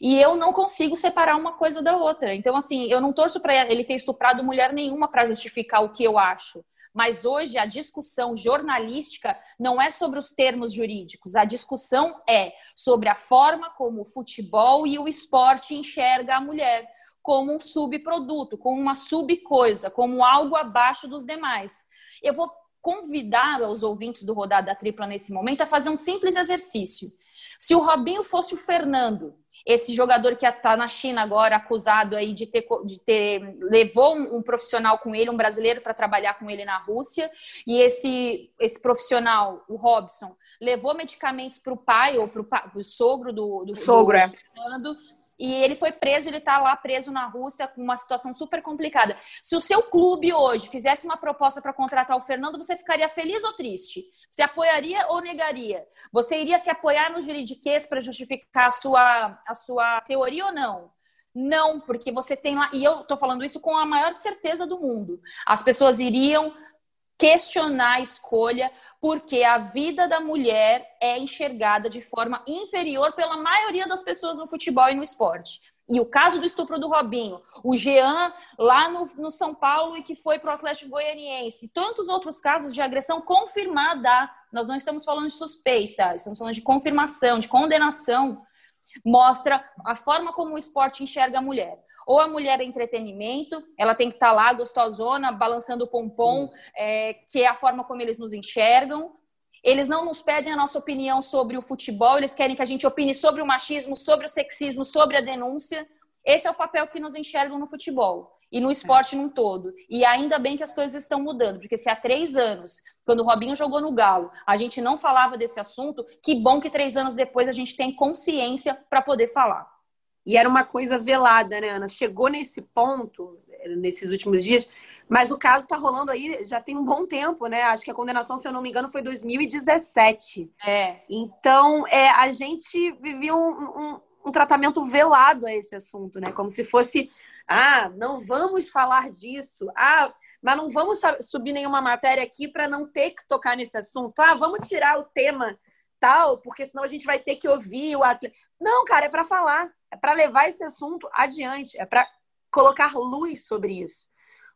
E eu não consigo separar uma coisa da outra. Então, assim, eu não torço para ele ter estuprado mulher nenhuma para justificar o que eu acho. Mas hoje a discussão jornalística não é sobre os termos jurídicos, a discussão é sobre a forma como o futebol e o esporte enxerga a mulher como um subproduto, como uma subcoisa, como algo abaixo dos demais. Eu vou convidar os ouvintes do Rodada Tripla nesse momento a fazer um simples exercício. Se o Robinho fosse o Fernando, esse jogador que está na China agora, acusado aí de ter, de ter levou um, um profissional com ele, um brasileiro, para trabalhar com ele na Rússia, e esse, esse profissional, o Robson, levou medicamentos para o pai ou para o sogro do, do, sogro, do é. E ele foi preso, ele está lá preso na Rússia com uma situação super complicada. Se o seu clube hoje fizesse uma proposta para contratar o Fernando, você ficaria feliz ou triste? Você apoiaria ou negaria? Você iria se apoiar no juridiquês para justificar a sua, a sua teoria ou não? Não, porque você tem lá, e eu estou falando isso com a maior certeza do mundo. As pessoas iriam questionar a escolha porque a vida da mulher é enxergada de forma inferior pela maioria das pessoas no futebol e no esporte. E o caso do estupro do Robinho, o Jean lá no, no São Paulo e que foi para o Atlético Goianiense, tantos outros casos de agressão confirmada. Nós não estamos falando de suspeita, estamos falando de confirmação, de condenação. Mostra a forma como o esporte enxerga a mulher. Ou a mulher é entretenimento, ela tem que estar tá lá gostosona, balançando o pompom, hum. é, que é a forma como eles nos enxergam. Eles não nos pedem a nossa opinião sobre o futebol, eles querem que a gente opine sobre o machismo, sobre o sexismo, sobre a denúncia. Esse é o papel que nos enxergam no futebol e no esporte num todo. E ainda bem que as coisas estão mudando, porque se há três anos, quando o Robinho jogou no Galo, a gente não falava desse assunto, que bom que três anos depois a gente tem consciência para poder falar. E era uma coisa velada, né, Ana? Chegou nesse ponto, nesses últimos dias, mas o caso está rolando aí já tem um bom tempo, né? Acho que a condenação, se eu não me engano, foi 2017. É. Então, é, a gente vivia um, um, um tratamento velado a esse assunto, né? Como se fosse, ah, não vamos falar disso. Ah, mas não vamos subir nenhuma matéria aqui para não ter que tocar nesse assunto. Ah, vamos tirar o tema tal, porque senão a gente vai ter que ouvir o atleta. Não, cara, é para falar, é para levar esse assunto adiante, é para colocar luz sobre isso.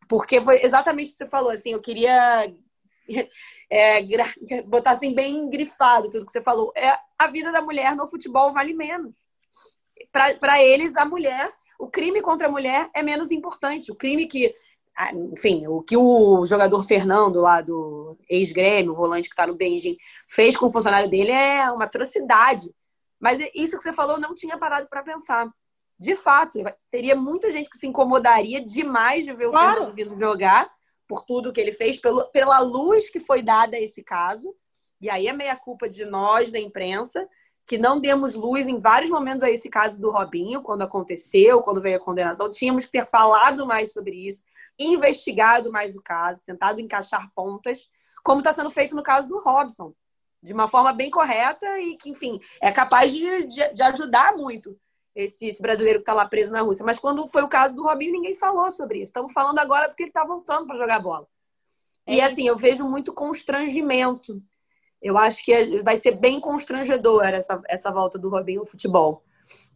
Porque foi exatamente o que você falou, assim, eu queria é, botar assim bem grifado tudo que você falou. É, a vida da mulher no futebol vale menos. Para eles, a mulher, o crime contra a mulher é menos importante. O crime que ah, enfim, o que o jogador Fernando, lá do ex-grêmio, o volante que está no Benjin, fez com o funcionário dele é uma atrocidade. Mas é isso que você falou, não tinha parado para pensar. De fato, teria muita gente que se incomodaria demais de ver o claro. Fernando jogar, por tudo que ele fez, pelo, pela luz que foi dada a esse caso. E aí é meia culpa de nós, da imprensa, que não demos luz em vários momentos a esse caso do Robinho, quando aconteceu, quando veio a condenação. Tínhamos que ter falado mais sobre isso investigado mais o caso, tentado encaixar pontas, como está sendo feito no caso do Robson, de uma forma bem correta e que, enfim, é capaz de, de, de ajudar muito esse, esse brasileiro que está lá preso na Rússia. Mas quando foi o caso do Robinho, ninguém falou sobre isso. Estamos falando agora porque ele está voltando para jogar bola. É e isso. assim, eu vejo muito constrangimento. Eu acho que é, vai ser bem constrangedor essa, essa volta do Robinho ao futebol.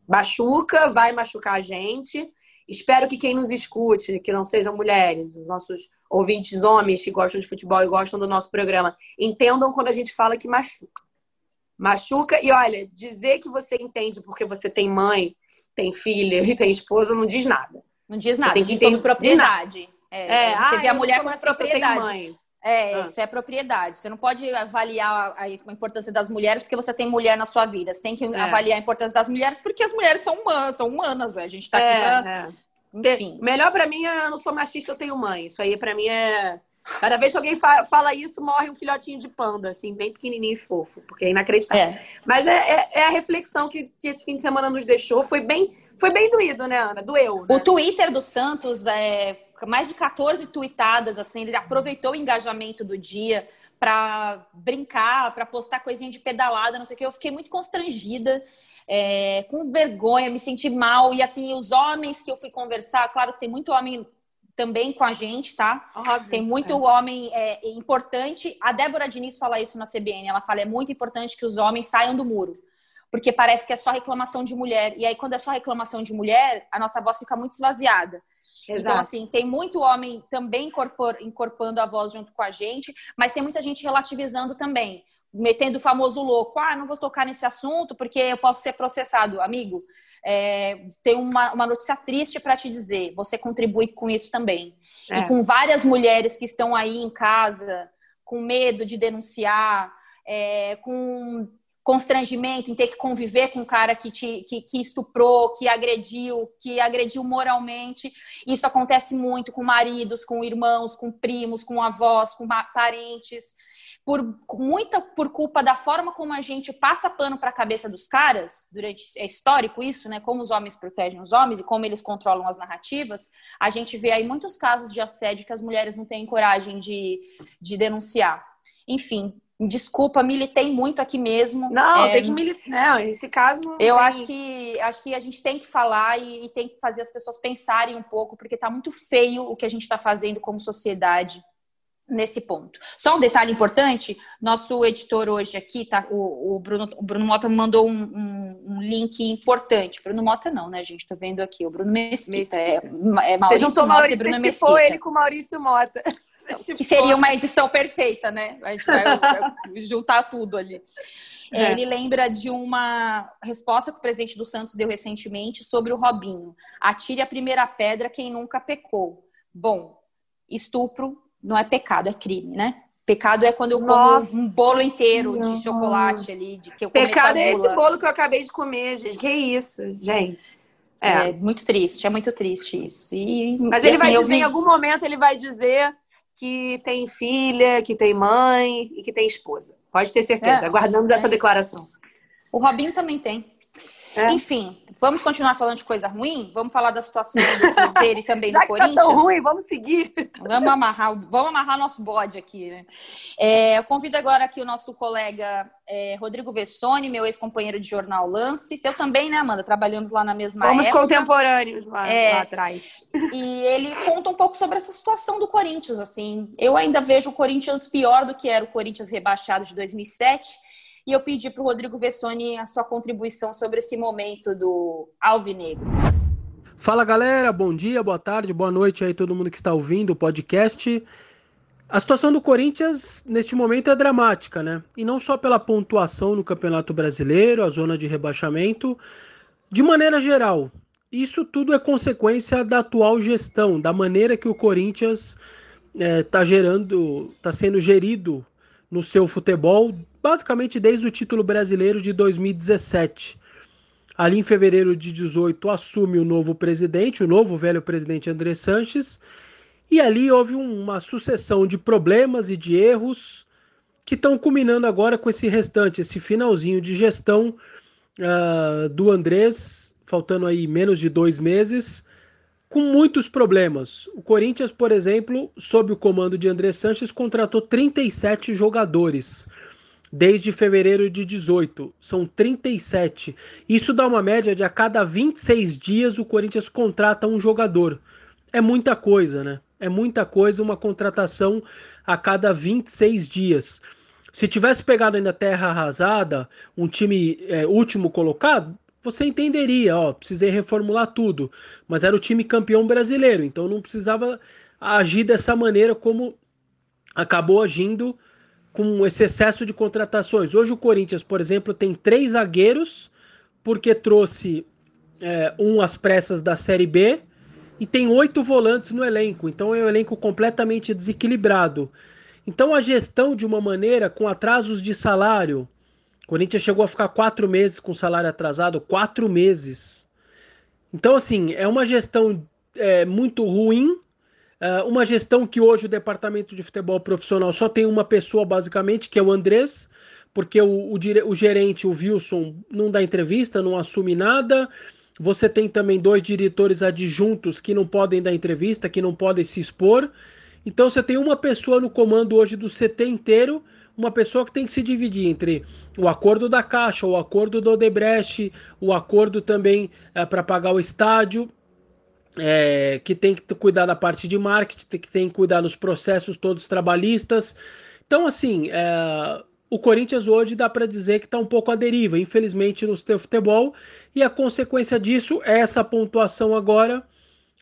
Machuca, vai machucar a gente. Espero que quem nos escute, que não sejam mulheres, os nossos ouvintes homens que gostam de futebol e gostam do nosso programa, entendam quando a gente fala que machuca. Machuca, e olha, dizer que você entende porque você tem mãe, tem filha e tem esposa não diz nada. Não diz nada, diz sobre propriedade. É, é, você ah, vê a mulher como propriedade. É, ah. isso é propriedade. Você não pode avaliar a, a, importância das mulheres porque você tem mulher na sua vida. Você tem que é. avaliar a importância das mulheres porque as mulheres são humanas, são humanas, velho. A gente tá aqui é, pra... É. Enfim. Melhor para mim é eu não sou machista, eu tenho mãe. Isso aí para mim é Cada vez que alguém fala isso, morre um filhotinho de panda, assim, bem pequenininho e fofo, porque é inacreditável. É. Mas é, é, é, a reflexão que, que esse fim de semana nos deixou. Foi bem, foi bem doído, né, Ana? Doeu. Né? O Twitter do Santos é mais de 14 tweetadas, assim, ele aproveitou o engajamento do dia para brincar, para postar coisinha de pedalada, não sei o que. Eu fiquei muito constrangida. É, com vergonha, me senti mal. E assim, os homens que eu fui conversar, claro que tem muito homem também com a gente, tá? Óbvio, tem muito é. homem é, importante. A Débora Diniz fala isso na CBN. Ela fala é muito importante que os homens saiam do muro. Porque parece que é só reclamação de mulher. E aí, quando é só reclamação de mulher, a nossa voz fica muito esvaziada. Então, Exato. Então, assim, tem muito homem também incorpor, incorporando a voz junto com a gente, mas tem muita gente relativizando também, metendo o famoso louco. Ah, não vou tocar nesse assunto porque eu posso ser processado. Amigo, é, tem uma, uma notícia triste para te dizer. Você contribui com isso também. É. E com várias mulheres que estão aí em casa, com medo de denunciar, é, com constrangimento em ter que conviver com um cara que, te, que, que, estuprou, que agrediu, que agrediu moralmente. Isso acontece muito com maridos, com irmãos, com primos, com avós, com parentes. Por muita por culpa da forma como a gente passa pano para a cabeça dos caras, durante é histórico isso, né? Como os homens protegem os homens e como eles controlam as narrativas, a gente vê aí muitos casos de assédio que as mulheres não têm coragem de, de denunciar. Enfim, Desculpa, militei muito aqui mesmo. Não, é, tem que militar. Não, esse caso. eu tem... acho que acho que a gente tem que falar e, e tem que fazer as pessoas pensarem um pouco, porque está muito feio o que a gente está fazendo como sociedade nesse ponto. Só um detalhe importante: nosso editor hoje aqui, tá? O, o Bruno, o Bruno Mota mandou um, um, um, link importante. Bruno Mota não, né, gente? Tô vendo aqui. O Bruno Mesquita. Mesquita. É, é Maurício Mota Maurício, e Bruno Mesquita. ele com Maurício Mota. Que seria uma edição perfeita, né? A gente vai, juntar tudo ali. É. é. Ele lembra de uma resposta que o presidente do Santos deu recentemente sobre o Robinho. Atire a primeira pedra quem nunca pecou. Bom, estupro não é pecado, é crime, né? Pecado é quando eu como Nossa um bolo inteiro de chocolate ali, de que eu Pecado é esse bolo que eu acabei de comer, gente. Que isso, gente. É. é muito triste, é muito triste isso. E, Mas e ele assim, vai dizer, vi... em algum momento, ele vai dizer que tem filha, que tem mãe e que tem esposa. Pode ter certeza. É, Aguardamos é essa isso. declaração. O Robinho também tem. É. Enfim, vamos continuar falando de coisa ruim? Vamos falar da situação do Cruzeiro e também Já do Corinthians? Tá tão ruim, vamos seguir. Vamos amarrar, vamos amarrar nosso bode aqui, né? É, eu convido agora aqui o nosso colega é, Rodrigo Vessoni, meu ex-companheiro de jornal Lance. Eu também, né, Amanda? Trabalhamos lá na mesma Fomos época. contemporâneos lá, é, lá atrás. E ele conta um pouco sobre essa situação do Corinthians, assim. Eu ainda vejo o Corinthians pior do que era o Corinthians rebaixado de 2007 E eu pedi para o Rodrigo Vessoni a sua contribuição sobre esse momento do Alvinegro. Fala galera, bom dia, boa tarde, boa noite aí todo mundo que está ouvindo o podcast. A situação do Corinthians neste momento é dramática, né? E não só pela pontuação no Campeonato Brasileiro, a zona de rebaixamento, de maneira geral. Isso tudo é consequência da atual gestão, da maneira que o Corinthians está é, gerando, está sendo gerido no seu futebol, basicamente desde o título brasileiro de 2017. Ali em fevereiro de 18 assume o novo presidente, o novo velho presidente André Sanches, e ali houve uma sucessão de problemas e de erros que estão culminando agora com esse restante, esse finalzinho de gestão uh, do Andrés, faltando aí menos de dois meses, com muitos problemas. O Corinthians, por exemplo, sob o comando de André Sanches, contratou 37 jogadores desde fevereiro de 18. São 37. Isso dá uma média de a cada 26 dias o Corinthians contrata um jogador. É muita coisa, né? É muita coisa uma contratação a cada 26 dias. Se tivesse pegado ainda terra arrasada, um time é, último colocado, você entenderia, ó, precisei reformular tudo. Mas era o time campeão brasileiro, então não precisava agir dessa maneira como acabou agindo com esse excesso de contratações. Hoje o Corinthians, por exemplo, tem três zagueiros, porque trouxe é, um às pressas da Série B e tem oito volantes no elenco, então é um elenco completamente desequilibrado. Então a gestão de uma maneira com atrasos de salário, o Corinthians chegou a ficar quatro meses com salário atrasado, quatro meses. Então assim é uma gestão é, muito ruim, é, uma gestão que hoje o departamento de futebol profissional só tem uma pessoa basicamente que é o Andrés, porque o, o, o gerente, o Wilson, não dá entrevista, não assume nada. Você tem também dois diretores adjuntos que não podem dar entrevista, que não podem se expor. Então você tem uma pessoa no comando hoje do CT inteiro, uma pessoa que tem que se dividir entre o acordo da Caixa, o acordo do Odebrecht, o acordo também é, para pagar o estádio, é, que tem que cuidar da parte de marketing, que tem que cuidar dos processos todos trabalhistas. Então, assim, é, o Corinthians hoje dá para dizer que está um pouco à deriva, infelizmente, no seu futebol, e a consequência disso é essa pontuação agora,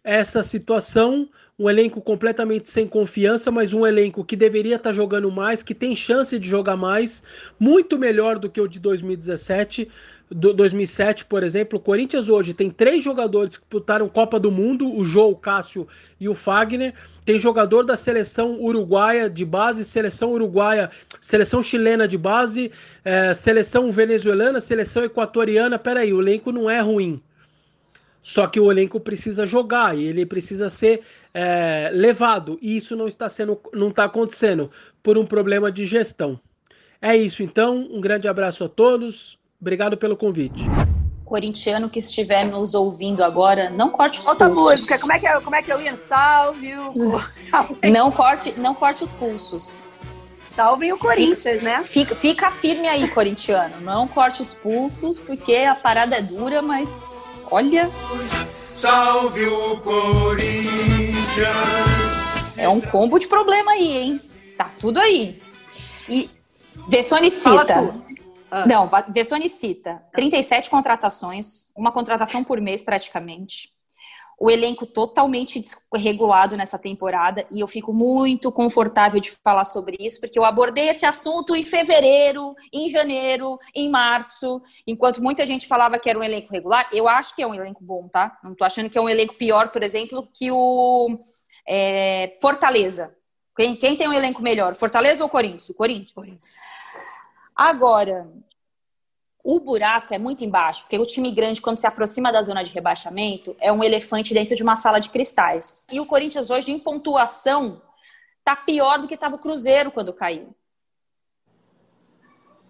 essa situação, um elenco completamente sem confiança, mas um elenco que deveria estar tá jogando mais, que tem chance de jogar mais, muito melhor do que o de 2017 2007, por exemplo, o Corinthians hoje tem três jogadores que disputaram Copa do Mundo, o João, o Cássio e o Fagner. Tem jogador da seleção uruguaia de base, seleção uruguaia, seleção chilena de base, é, seleção venezuelana, seleção equatoriana. Peraí, o elenco não é ruim. Só que o elenco precisa jogar e ele precisa ser é, levado. E isso não está sendo, não está acontecendo por um problema de gestão. É isso então. Um grande abraço a todos. Obrigado pelo convite. Corintiano que estiver nos ouvindo agora, não corte os Outra pulsos. música, como é que é, como é que eu ia? Salve o... não corte, não corte os pulsos. Salve o Corinthians, fica, né? Fica, fica firme aí, corintiano. Não corte os pulsos, porque a parada é dura, mas olha. Salve o Corinthians! É um combo de problema aí, hein? Tá tudo aí. E Vessone cita. Ah. Não, Vessone cita 37 contratações, uma contratação por mês praticamente. O elenco totalmente desregulado nessa temporada e eu fico muito confortável de falar sobre isso, porque eu abordei esse assunto em fevereiro, em janeiro, em março, enquanto muita gente falava que era um elenco regular, eu acho que é um elenco bom, tá? Não tô achando que é um elenco pior, por exemplo, que o é, Fortaleza. Quem, quem, tem um elenco melhor, Fortaleza ou Corinthians? Corinthians. Corinthians. Agora, o buraco é muito embaixo, porque o time grande, quando se aproxima da zona de rebaixamento, é um elefante dentro de uma sala de cristais. E o Corinthians hoje, em pontuação, tá pior do que estava o Cruzeiro quando caiu.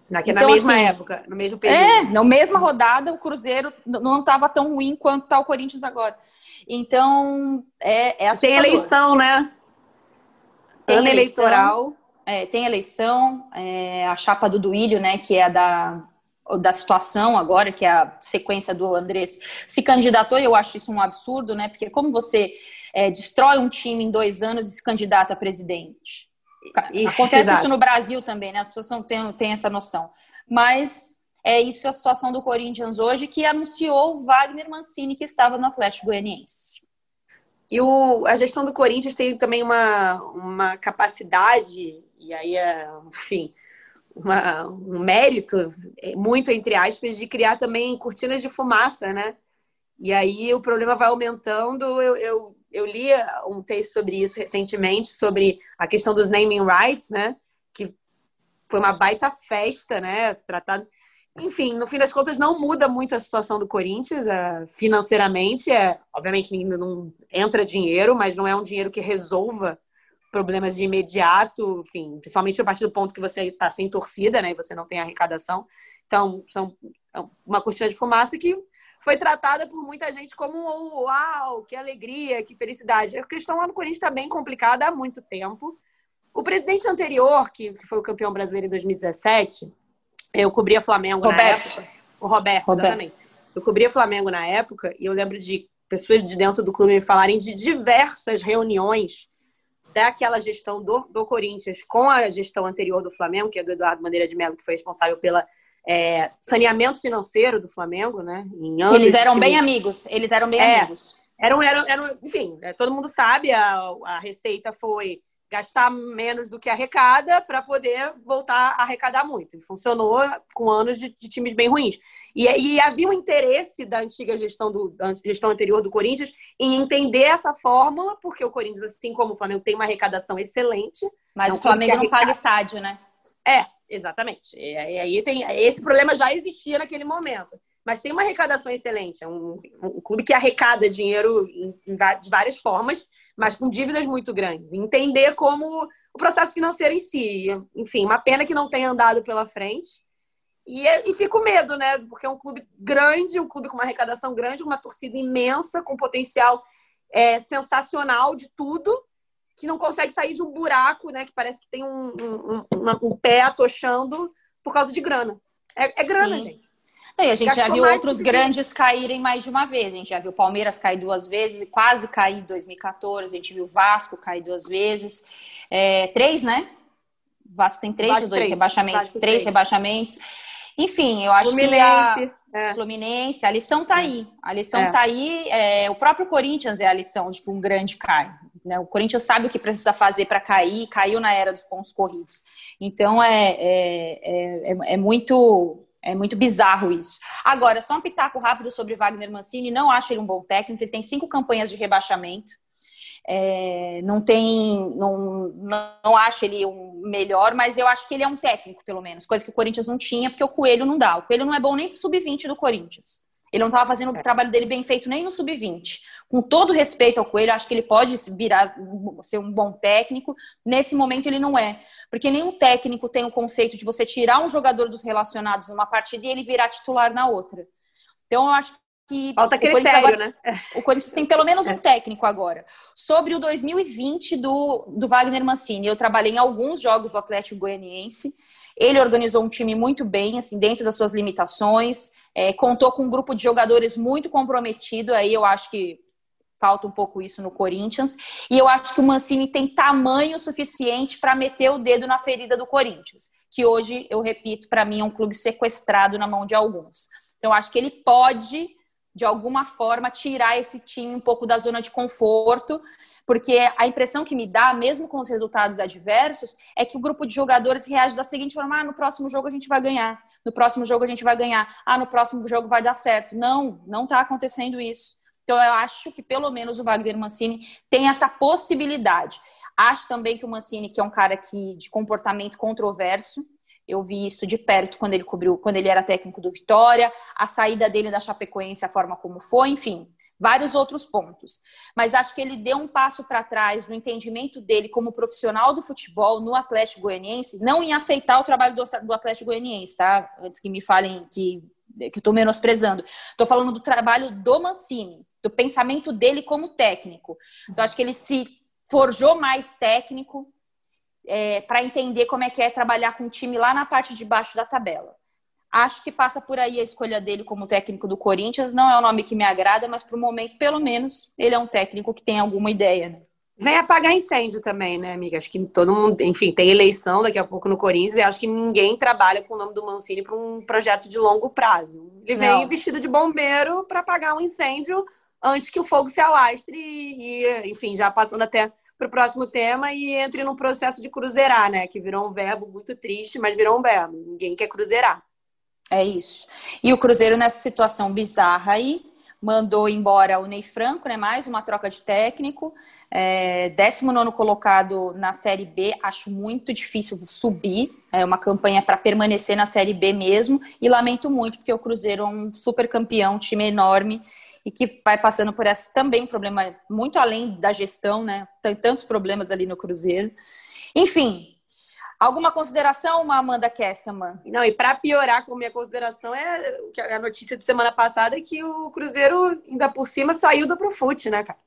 Naquela então, mesma assim, época, no mesmo período. É, na mesma rodada, o Cruzeiro não estava tão ruim quanto está o Corinthians agora. Então, é, é Tem eleição, né? Tem ano eleição, eleitoral. É, tem eleição, é, a chapa do Duílio, né, que é da, da situação agora, que é a sequência do Andrés, se candidatou, e eu acho isso um absurdo, né, porque como você é, destrói um time em dois anos e se candidata a presidente? Acontece Exato. isso no Brasil também, né, as pessoas não têm, têm essa noção. mas é isso a situação do Corinthians hoje, que anunciou o Wagner Mancini, que estava no Atlético Goianiense. E o, a gestão do Corinthians tem também uma, uma capacidade, e aí é, enfim, uma, um mérito, muito entre aspas, de criar também cortinas de fumaça, né? E aí o problema vai aumentando. Eu, eu, eu li um texto sobre isso recentemente, sobre a questão dos naming rights, né? Que foi uma baita festa, né? Tratado. Enfim, no fim das contas, não muda muito a situação do Corinthians é, financeiramente. É, obviamente, ainda não entra dinheiro, mas não é um dinheiro que resolva problemas de imediato, enfim, principalmente a partir do ponto que você está sem torcida, né? E você não tem arrecadação. Então, são é uma cortina de fumaça que foi tratada por muita gente como uau, que alegria, que felicidade. A questão lá no Corinthians está bem complicada há muito tempo. O presidente anterior, que, que foi o campeão brasileiro em 2017, eu cobria Flamengo Roberto. na época. O Roberto, Roberto, exatamente. Eu cobria Flamengo na época e eu lembro de pessoas de dentro do clube me falarem de diversas reuniões daquela gestão do, do Corinthians com a gestão anterior do Flamengo, que é do Eduardo Maneira de Mello, que foi responsável pela é, saneamento financeiro do Flamengo, né? Em anos eles eram bem amigos. Eles eram bem é, amigos. Eram, eram, eram, enfim, né, todo mundo sabe, a, a receita foi gastar menos do que arrecada para poder voltar a arrecadar muito. E funcionou com anos de, de times bem ruins. E, e, havia um interesse da antiga gestão do da gestão anterior do Corinthians em entender essa fórmula, porque o Corinthians, assim como o Flamengo, tem uma arrecadação excelente. Mas é o Flamengo arrecada... não paga estádio, né? É, exatamente. E aí tem esse problema já existia naquele momento. Mas tem uma arrecadação excelente. É um, um clube que arrecada dinheiro em, em, de várias formas, mas com dívidas muito grandes. Entender como o processo financeiro em si. Enfim, uma pena que não tenha andado pela frente. E, é, e fica o medo, né? Porque é um clube grande, um clube com uma arrecadação grande, uma torcida imensa, com potencial é, sensacional de tudo que não consegue sair de um buraco, né? Que parece que tem um, um, um, um pé atochando por causa de grana. É, é grana, Sim. gente. E a gente já viu outros grandes caírem mais de uma vez. A gente já viu o Palmeiras cair duas vezes, quase cair em 2014. A gente viu o Vasco cair duas vezes. É, três, né? O Vasco tem três ou dois três. rebaixamentos? Três, três rebaixamentos. Enfim, eu acho Fluminense, que a é. Fluminense, a lição tá aí. A lição é. tá aí. É, o próprio Corinthians é a lição de que um grande cai. Né? O Corinthians sabe o que precisa fazer para cair, caiu na era dos pontos corridos. Então é, é, é, é, muito. É muito bizarro isso. Agora, só um pitaco rápido sobre Wagner Mancini. Não acho ele um bom técnico. Ele tem cinco campanhas de rebaixamento. É, não tem, não, não acho ele um melhor, mas eu acho que ele é um técnico, pelo menos, coisa que o Corinthians não tinha, porque o Coelho não dá. O Coelho não é bom nem pro sub-20 do Corinthians. Ele não estava fazendo o trabalho dele bem feito nem no sub-20. Com todo respeito ao Coelho, acho que ele pode virar ser um bom técnico. Nesse momento ele não é, porque nenhum técnico tem o conceito de você tirar um jogador dos relacionados numa partida e ele virar titular na outra. Então eu acho que falta critério, agora, né? O Corinthians tem pelo menos um é. técnico agora. Sobre o 2020 do, do Wagner Mancini, eu trabalhei em alguns jogos do Atlético Goianiense. Ele organizou um time muito bem, assim, dentro das suas limitações. É, contou com um grupo de jogadores muito comprometido, aí eu acho que falta um pouco isso no Corinthians. E eu acho que o Mancini tem tamanho suficiente para meter o dedo na ferida do Corinthians, que hoje, eu repito, para mim é um clube sequestrado na mão de alguns. Então, eu acho que ele pode, de alguma forma, tirar esse time um pouco da zona de conforto porque a impressão que me dá, mesmo com os resultados adversos, é que o grupo de jogadores reage da seguinte forma: ah, no próximo jogo a gente vai ganhar, no próximo jogo a gente vai ganhar, ah, no próximo jogo vai dar certo. Não, não está acontecendo isso. Então, eu acho que pelo menos o Wagner Mancini tem essa possibilidade. Acho também que o Mancini, que é um cara que, de comportamento controverso, eu vi isso de perto quando ele cobriu, quando ele era técnico do Vitória, a saída dele da Chapecoense, a forma como foi, enfim vários outros pontos. Mas acho que ele deu um passo para trás no entendimento dele como profissional do futebol no Atlético Goianiense, não em aceitar o trabalho do, Atlético Goianiense, tá? Antes que me falem que, que estou menosprezando. Estou falando do trabalho do Mancini, do pensamento dele como técnico. Então, acho que ele se forjou mais técnico é, para entender como é que é trabalhar com um time lá na parte de baixo da tabela. Acho que passa por aí a escolha dele como técnico do Corinthians. Não é um nome que me agrada, mas para o momento, pelo menos, ele é um técnico que tem alguma ideia. Né? Vem apagar incêndio também, né, amiga? Acho que todo mundo, enfim, tem eleição daqui a pouco no Corinthians e acho que ninguém trabalha com o nome do Mancini para um projeto de longo prazo. Ele vem Não. vestido de bombeiro para apagar um incêndio antes que o fogo se alastre e, enfim, já passando até para o próximo tema e entre num processo de cruzeirar, né? Que virou um verbo muito triste, mas virou um verbo. Ninguém quer cruzeirar. É isso. E o Cruzeiro, nessa situação bizarra aí, mandou embora o Ney Franco, né? Mais uma troca de técnico. É, 19 colocado na Série B, acho muito difícil subir. É uma campanha para permanecer na Série B mesmo. E lamento muito, porque o Cruzeiro é um super campeão, um time enorme e que vai passando por esse também um problema muito além da gestão, né? Tem tantos problemas ali no Cruzeiro. Enfim, alguma consideração, Amanda Kesterman? Não, e para piorar com minha consideração é a notícia de semana passada é que o Cruzeiro ainda por cima saiu do Profute, né, cara?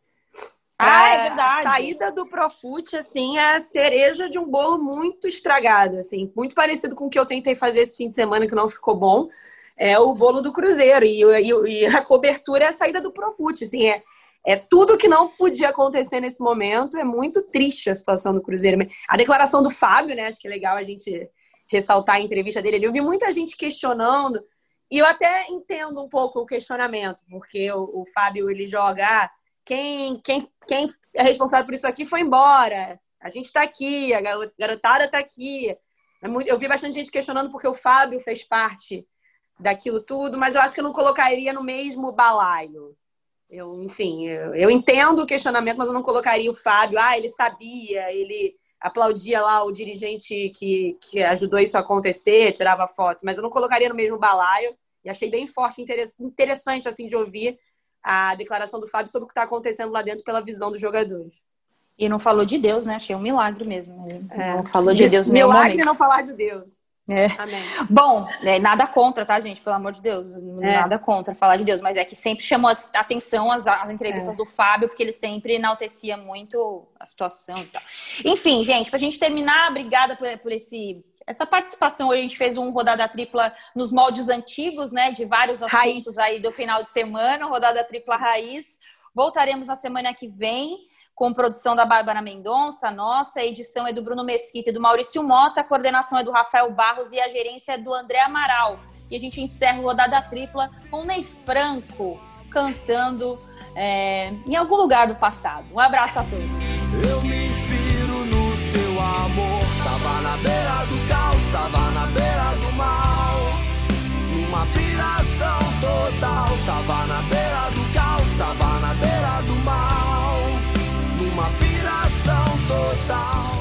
Ah, é A verdade. saída do Profute, assim, é a cereja de um bolo muito estragado, assim, muito parecido com o que eu tentei fazer esse fim de semana que não ficou bom. É o bolo do Cruzeiro e, e- e a cobertura é a saída do Profute, assim, é, é tudo que não podia acontecer nesse momento. É muito triste a situação do Cruzeiro. A declaração do Fábio, né? Acho que é legal a gente ressaltar a entrevista dele. Eu vi muita gente questionando e eu até entendo um pouco o questionamento, porque o, o Fábio ele joga ah, quem, quem, quem é responsável por isso aqui foi embora. A gente está aqui, a garo- garotada está aqui. É eu vi bastante gente questionando porque o Fábio fez parte daquilo tudo, mas eu acho que eu não colocaria no mesmo balaio. Eu, enfim, eu, eu entendo o questionamento, mas eu não colocaria o Fábio. Ah, ele sabia, ele aplaudia lá o dirigente que, que ajudou isso a acontecer, tirava foto, mas eu não colocaria no mesmo balaio. E achei bem forte, interess- interessante assim de ouvir a declaração do Fábio sobre o que está acontecendo lá dentro pela visão dos jogadores. E não falou de Deus, né? Achei um milagre mesmo. É. Não falou de Deus nenhum Milagre momento. não falar de Deus. É. Amém. Bom, é, nada contra, tá, gente? Pelo amor de Deus. É. Nada contra falar de Deus. Mas é que sempre chamou a atenção as, as entrevistas É. do Fábio, porque ele sempre enaltecia muito a situação e tal. Enfim, gente, pra gente terminar, obrigada por, por esse. Essa participação, a gente fez um rodada tripla nos moldes antigos, né? De vários assuntos raiz. aí do final de semana, rodada tripla raiz. Voltaremos na semana que vem com produção da Bárbara Mendonça, nossa, a edição é do Bruno Mesquita e do Maurício Mota, a coordenação é do Rafael Barros e a gerência é do André Amaral. E a gente encerra o rodada tripla com Ney Franco cantando é, em algum lugar do passado. Um abraço a todos. Eu me inspiro no seu amor, tava na beira do Estava na beira do mal, numa piração total. Tava na beira do caos, tava na beira do mal, numa piração total.